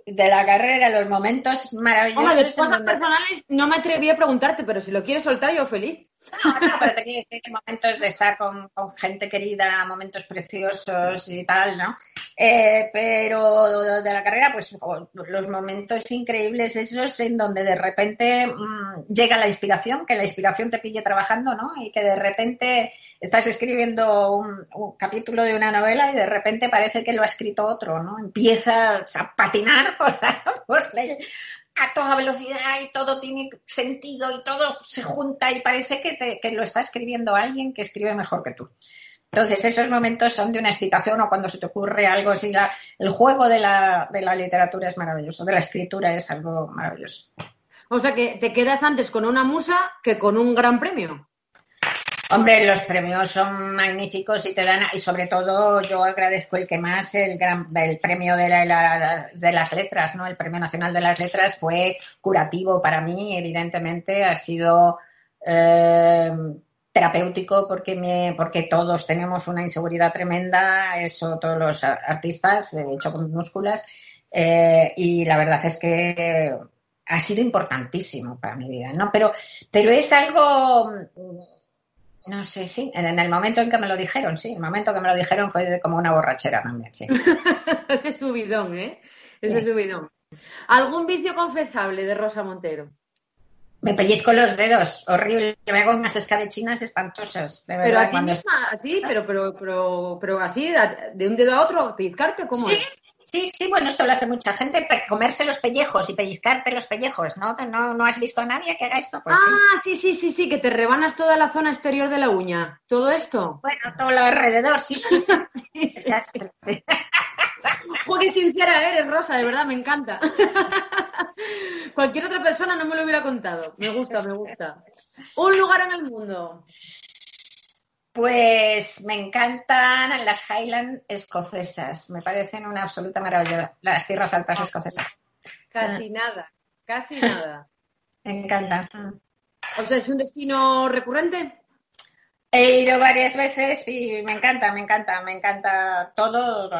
de la carrera, los momentos maravillosos. Hombre, de cosas donde- personales no me atreví a preguntarte, pero si lo quieres soltar, yo feliz. No, no, pero que momentos de estar con, gente querida, momentos preciosos y tal, ¿no? Eh, pero de la carrera, pues los momentos increíbles esos en donde de repente mm, llega la inspiración, que la inspiración te pille trabajando, ¿no? Y que de repente estás escribiendo un, capítulo de una novela y de repente parece que lo ha escrito otro, ¿no? Empiezas a patinar por la- a toda velocidad y todo tiene sentido y todo se junta y parece que, te- que lo está escribiendo alguien que escribe mejor que tú. Entonces, esos momentos son de una excitación o cuando se te ocurre algo así. la- el juego de la, de la literatura es maravilloso, de la escritura es algo maravilloso. O sea que te quedas antes con una musa que con un gran premio. Hombre, los premios son magníficos y te dan, y sobre todo yo agradezco el que más, el, gran, el premio de, la- de las letras, ¿no? El Premio Nacional de las Letras fue curativo para mí, evidentemente, ha sido eh, terapéutico porque, me, porque todos tenemos una inseguridad tremenda, eso todos los artistas, he hecho con minúsculas, eh, y la verdad es que ha sido importantísimo para mi vida, ¿no? Pero es algo no sé, sí, en, el momento en que me lo dijeron, sí, el momento que me lo dijeron fue como una borrachera también, sí. Ese subidón, ¿eh? Ese Sí. subidón. ¿Algún vicio confesable de Rosa Montero? Me pellizco los dedos, horrible, me hago unas escabechinas espantosas, de verdad. Pero a ti misma, así, pero, pero, pero, pero así, de de un dedo a otro, pellizcarte, ¿cómo Sí, es? Sí, sí, bueno, esto lo hace mucha gente, comerse los pellejos y pellizcarte los pellejos, ¿no? ¿No, no has visto a nadie que haga esto? Pues ah, sí, sí, sí, sí, que te rebanas toda la zona exterior de la uña. ¿Todo esto? Bueno, todo lo alrededor, sí, sí, sí. Desastre, sincera eres, Rosa, de verdad, me encanta. Cualquier otra persona no me lo hubiera contado. Me gusta, me gusta. Un lugar en el mundo. Pues me encantan las Highland escocesas. Me parecen una absoluta maravilla. Las tierras altas escocesas. Casi nada, casi nada. Me encanta. O sea, ¿es un destino recurrente? He ido varias veces y me encanta, me encanta, me encanta todo.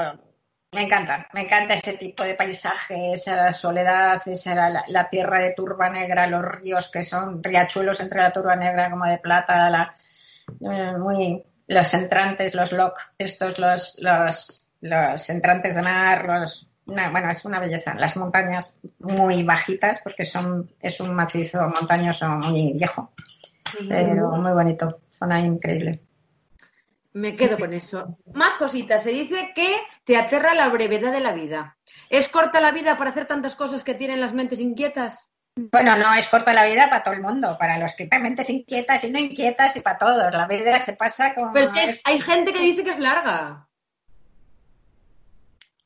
Me encanta, me encanta ese tipo de paisaje, esa soledad, esa la, la tierra de turba negra, los ríos que son riachuelos entre la turba negra como de plata, la, muy los entrantes, los lock, estos, los, los, los entrantes de mar, los, una- bueno, es una belleza. Las montañas muy bajitas, porque son, es un macizo montañoso muy viejo, pero muy bonito, zona increíble. Me quedo con eso. Más cositas. Se dice que te aterra la brevedad de la vida. ¿Es corta la vida para hacer tantas cosas que tienen las mentes inquietas? Bueno, no es corta la vida para todo el mundo, para los que tienen mentes inquietas y no inquietas y para todos. La vida se pasa como... Pero es que es- hay gente que dice que es larga.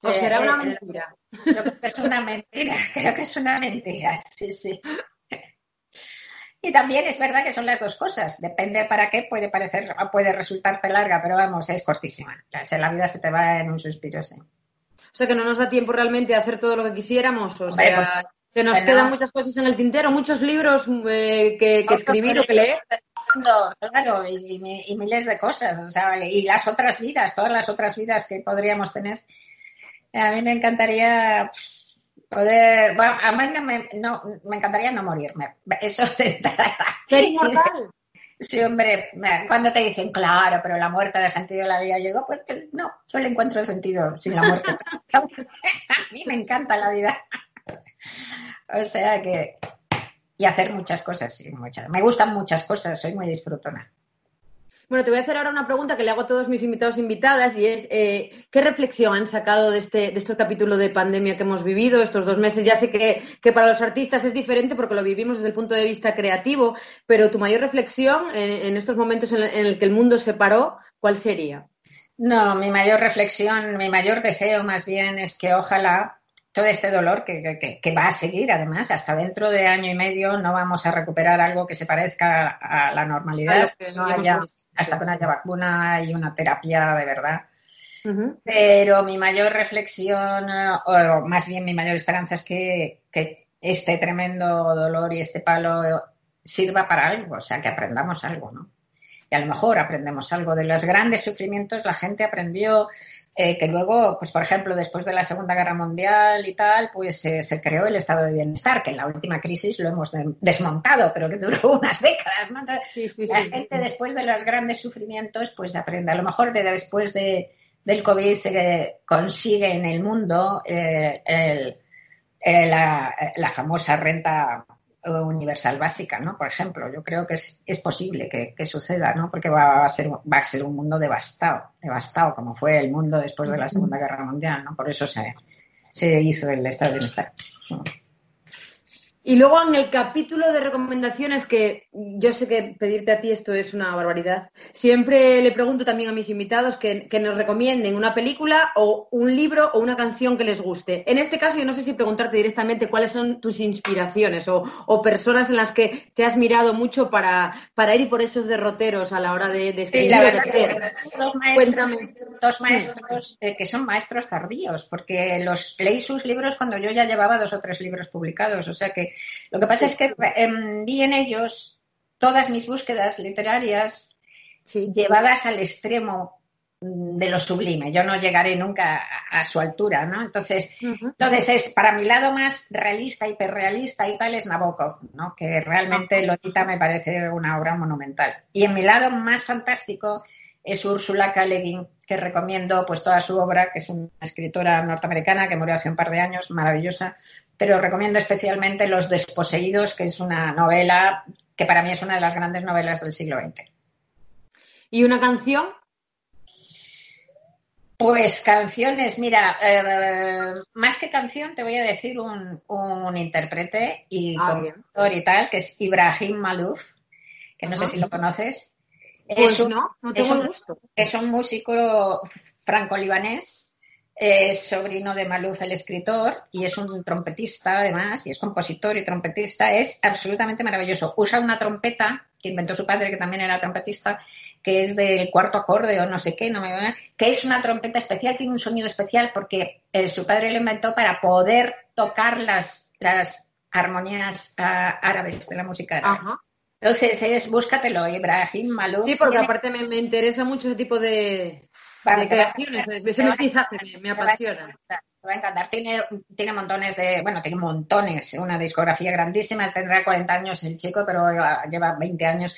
¿O Eh, será una eh, mentira? Creo que es una mentira, creo que es una mentira, sí, sí. Y también es verdad que son las dos cosas. Depende para qué puede parecer, puede resultarte larga, pero vamos, es cortísima. O sea, la vida se te va en un suspiro, sí. O sea, que no nos da tiempo realmente a hacer todo lo que quisiéramos. O Hombre, sea, pues, se nos bueno. quedan muchas cosas en el tintero, muchos libros eh, que, que escribir o que leer. No, Claro, y, y- y miles de cosas. O sea, y las otras vidas, todas las otras vidas que podríamos tener. A mí me encantaría poder. Bueno, a mí no me, no, me encantaría no morirme. Eso de Ser inmortal. Sí, hombre, cuando te dicen, claro, pero la muerte da sentido a la vida, yo digo, pues no, yo le encuentro sentido sin la muerte. a mí me encanta la vida. O sea que. Y hacer muchas cosas, sí, muchas. Me gustan muchas cosas, soy muy disfrutona. Bueno, te voy a hacer ahora una pregunta que le hago a todos mis invitados e invitadas y es eh, ¿qué reflexión han sacado de este, de este capítulo de pandemia que hemos vivido estos dos meses? Ya sé que, que para los artistas es diferente porque lo vivimos desde el punto de vista creativo, pero tu mayor reflexión en, en estos momentos en, en el que el mundo se paró, ¿cuál sería? No, mi mayor reflexión, mi mayor deseo más bien es que ojalá todo este dolor que, que- que- va a seguir, además, hasta dentro de año y medio no vamos a recuperar algo que se parezca a la normalidad, A que no haya, hasta que no haya vacuna y una terapia de verdad. Pero mi mayor reflexión, o más bien mi mayor esperanza es que, que este tremendo dolor y este palo sirva para algo, o sea, que aprendamos algo, ¿no? Y a lo mejor aprendemos algo de los grandes sufrimientos, la gente aprendió eh, que luego, pues por ejemplo, después de la Segunda Guerra Mundial y tal, pues eh, se creó el estado de bienestar, que en la última crisis lo hemos de- desmontado, pero que duró unas décadas, ¿no? Entonces, Sí, sí, la sí. gente después de los grandes sufrimientos pues aprende. A lo mejor de después de, del COVID se consigue en el mundo eh, el- la, la famosa renta universal básica, ¿no? Por ejemplo, yo creo que es, es posible que, que suceda, ¿no? Porque va a, ser, va a ser un mundo devastado, devastado, como fue el mundo después de la Segunda Guerra Mundial, ¿no? Por eso se, se hizo el estado de bienestar. Y luego en el capítulo de recomendaciones, que yo sé que pedirte a ti esto es una barbaridad, siempre le pregunto también a mis invitados que, que nos recomienden una película o un libro o una canción que les guste. En este caso, yo no sé si preguntarte directamente cuáles son tus inspiraciones o, o personas en las que te has mirado mucho para, para ir por esos derroteros a la hora de, de Sí, escribir la o de verdad ser. que dos maestros, Cuéntame. dos maestros eh, que son maestros tardíos, porque los leí sus libros cuando yo ya llevaba dos o tres libros publicados. O sea que lo que pasa es que em, vi en ellos todas mis búsquedas literarias Sí. llevadas al extremo de lo sublime. Yo no llegaré nunca a, a su altura, ¿no? Entonces, entonces es para mi lado más realista, hiperrealista y tal es Nabokov, ¿no? Que realmente Lolita me parece una obra monumental. Y en mi lado más fantástico es Úrsula K. Le Guin, que recomiendo pues toda su obra, que es una escritora norteamericana que murió hace un par de años, maravillosa, pero recomiendo especialmente Los desposeídos, que es una novela que para mí es una de las grandes novelas del siglo XX. ¿Y una canción? Pues canciones, mira, eh, más que canción te voy a decir un, un intérprete y Ah, compositor y tal, que es Ibrahim Malouf, que no sé si lo conoces. Pues es, un, no, no es tengo el un- gusto. es un músico franco-libanés Es sobrino de Maluf, el escritor, y es un trompetista además, y es compositor y trompetista. Es absolutamente maravilloso. Usa una trompeta que inventó su padre, que también era trompetista, que es del cuarto acorde o no sé qué, no me que es una trompeta especial, tiene un sonido especial porque eh, su padre lo inventó para poder tocar las, las armonías ah, árabes de la música árabe. Ajá. Entonces es, búscatelo, Ibrahim Maluf. Sí, porque aparte me, me interesa mucho ese tipo de, Vale, creaciones, te ese a mestizaje me, me a apasiona. Te va a encantar. Tiene, tiene montones de, bueno, tiene montones, una discografía grandísima, tendrá 40 años el chico, pero ah, lleva 20 años.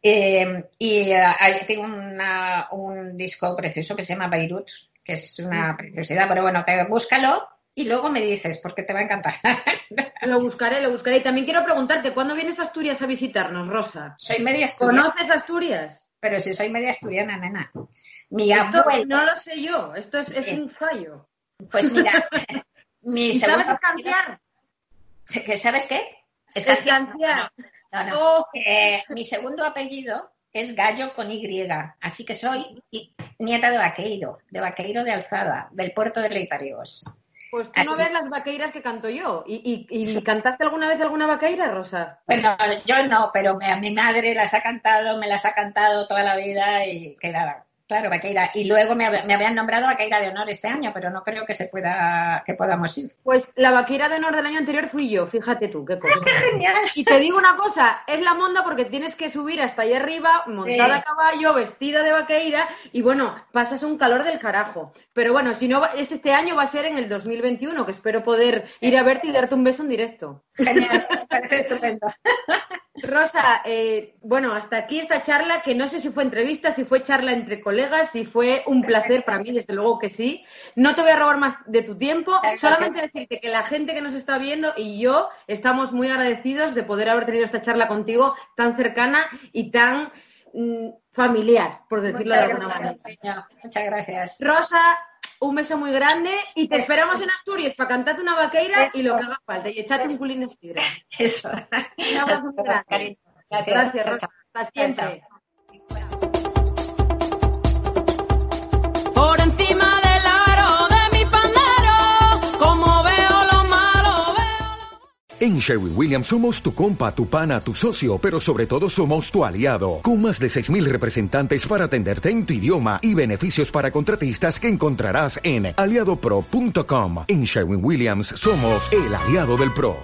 Eh, y hay- tiene una- un disco precioso que se llama Beirut, que es una preciosidad, pero bueno, te, búscalo y luego me dices, porque te va a encantar. Lo buscaré, lo buscaré. Y también quiero preguntarte, ¿cuándo vienes a Asturias a visitarnos, Rosa? soy media asturiana, ¿Conoces Asturias? pero si soy media asturiana, nena. Mi Esto abuelo, no lo sé yo, esto es, un fallo. pues mira, mi ¿Y sabes escanciar? ¿Que ¿Sabes qué? Escanciar. No, no. Oh, Eh, mi segundo apellido es Gallo con Y, así que soy nieta de Vaqueiro, de Vaqueiro de Alzada, del puerto de Leitariegos. Pues tú no ves las vaqueiras que canto yo. ¿Y, y, y cantaste alguna vez alguna vaqueira, Rosa? Bueno, yo no, pero me- a mi madre las ha cantado, me las ha cantado toda la vida y que nada. Claro, Vaqueira. Y luego me, hab- me habían nombrado Vaqueira de honor este año, pero no creo que se pueda, que podamos ir. Pues la vaqueira de honor del año anterior fui yo, fíjate tú, qué cosa. Genial. Y te digo una cosa, es la monda porque tienes que subir hasta allá arriba, montada Sí. a caballo, vestida de vaqueira, y bueno, pasas un calor del carajo. Pero bueno, si no es este año, va a ser en el 2021, que espero poder ir a verte y darte un beso en directo. Genial, parece estupendo. Rosa, eh, bueno, hasta aquí esta charla, que no sé si fue entrevista, si fue charla entre colegas, si fue un placer para mí, desde luego que sí. No te voy a robar más de tu tiempo, solamente decirte que la gente que nos está viendo y yo estamos muy agradecidos de poder haber tenido esta charla contigo tan cercana y tan mm, familiar, por decirlo de alguna gracias, manera. Muchas gracias. Rosa, un beso muy grande y te esperamos en Asturias para cantarte una vaqueira y lo que haga falta y echarte un culín de sidra. Eso. Un abrazo muy grande. Gracias, Rosa. Hasta siempre. Encima del aro de mi pandero, como veo lo malo, veo lo En Sherwin Williams somos tu compa, tu pana, tu socio, pero sobre todo somos tu aliado, con más de 6.000 representantes para atenderte en tu idioma y beneficios para contratistas que encontrarás en aliadopro.com. En Sherwin Williams somos el aliado del PRO.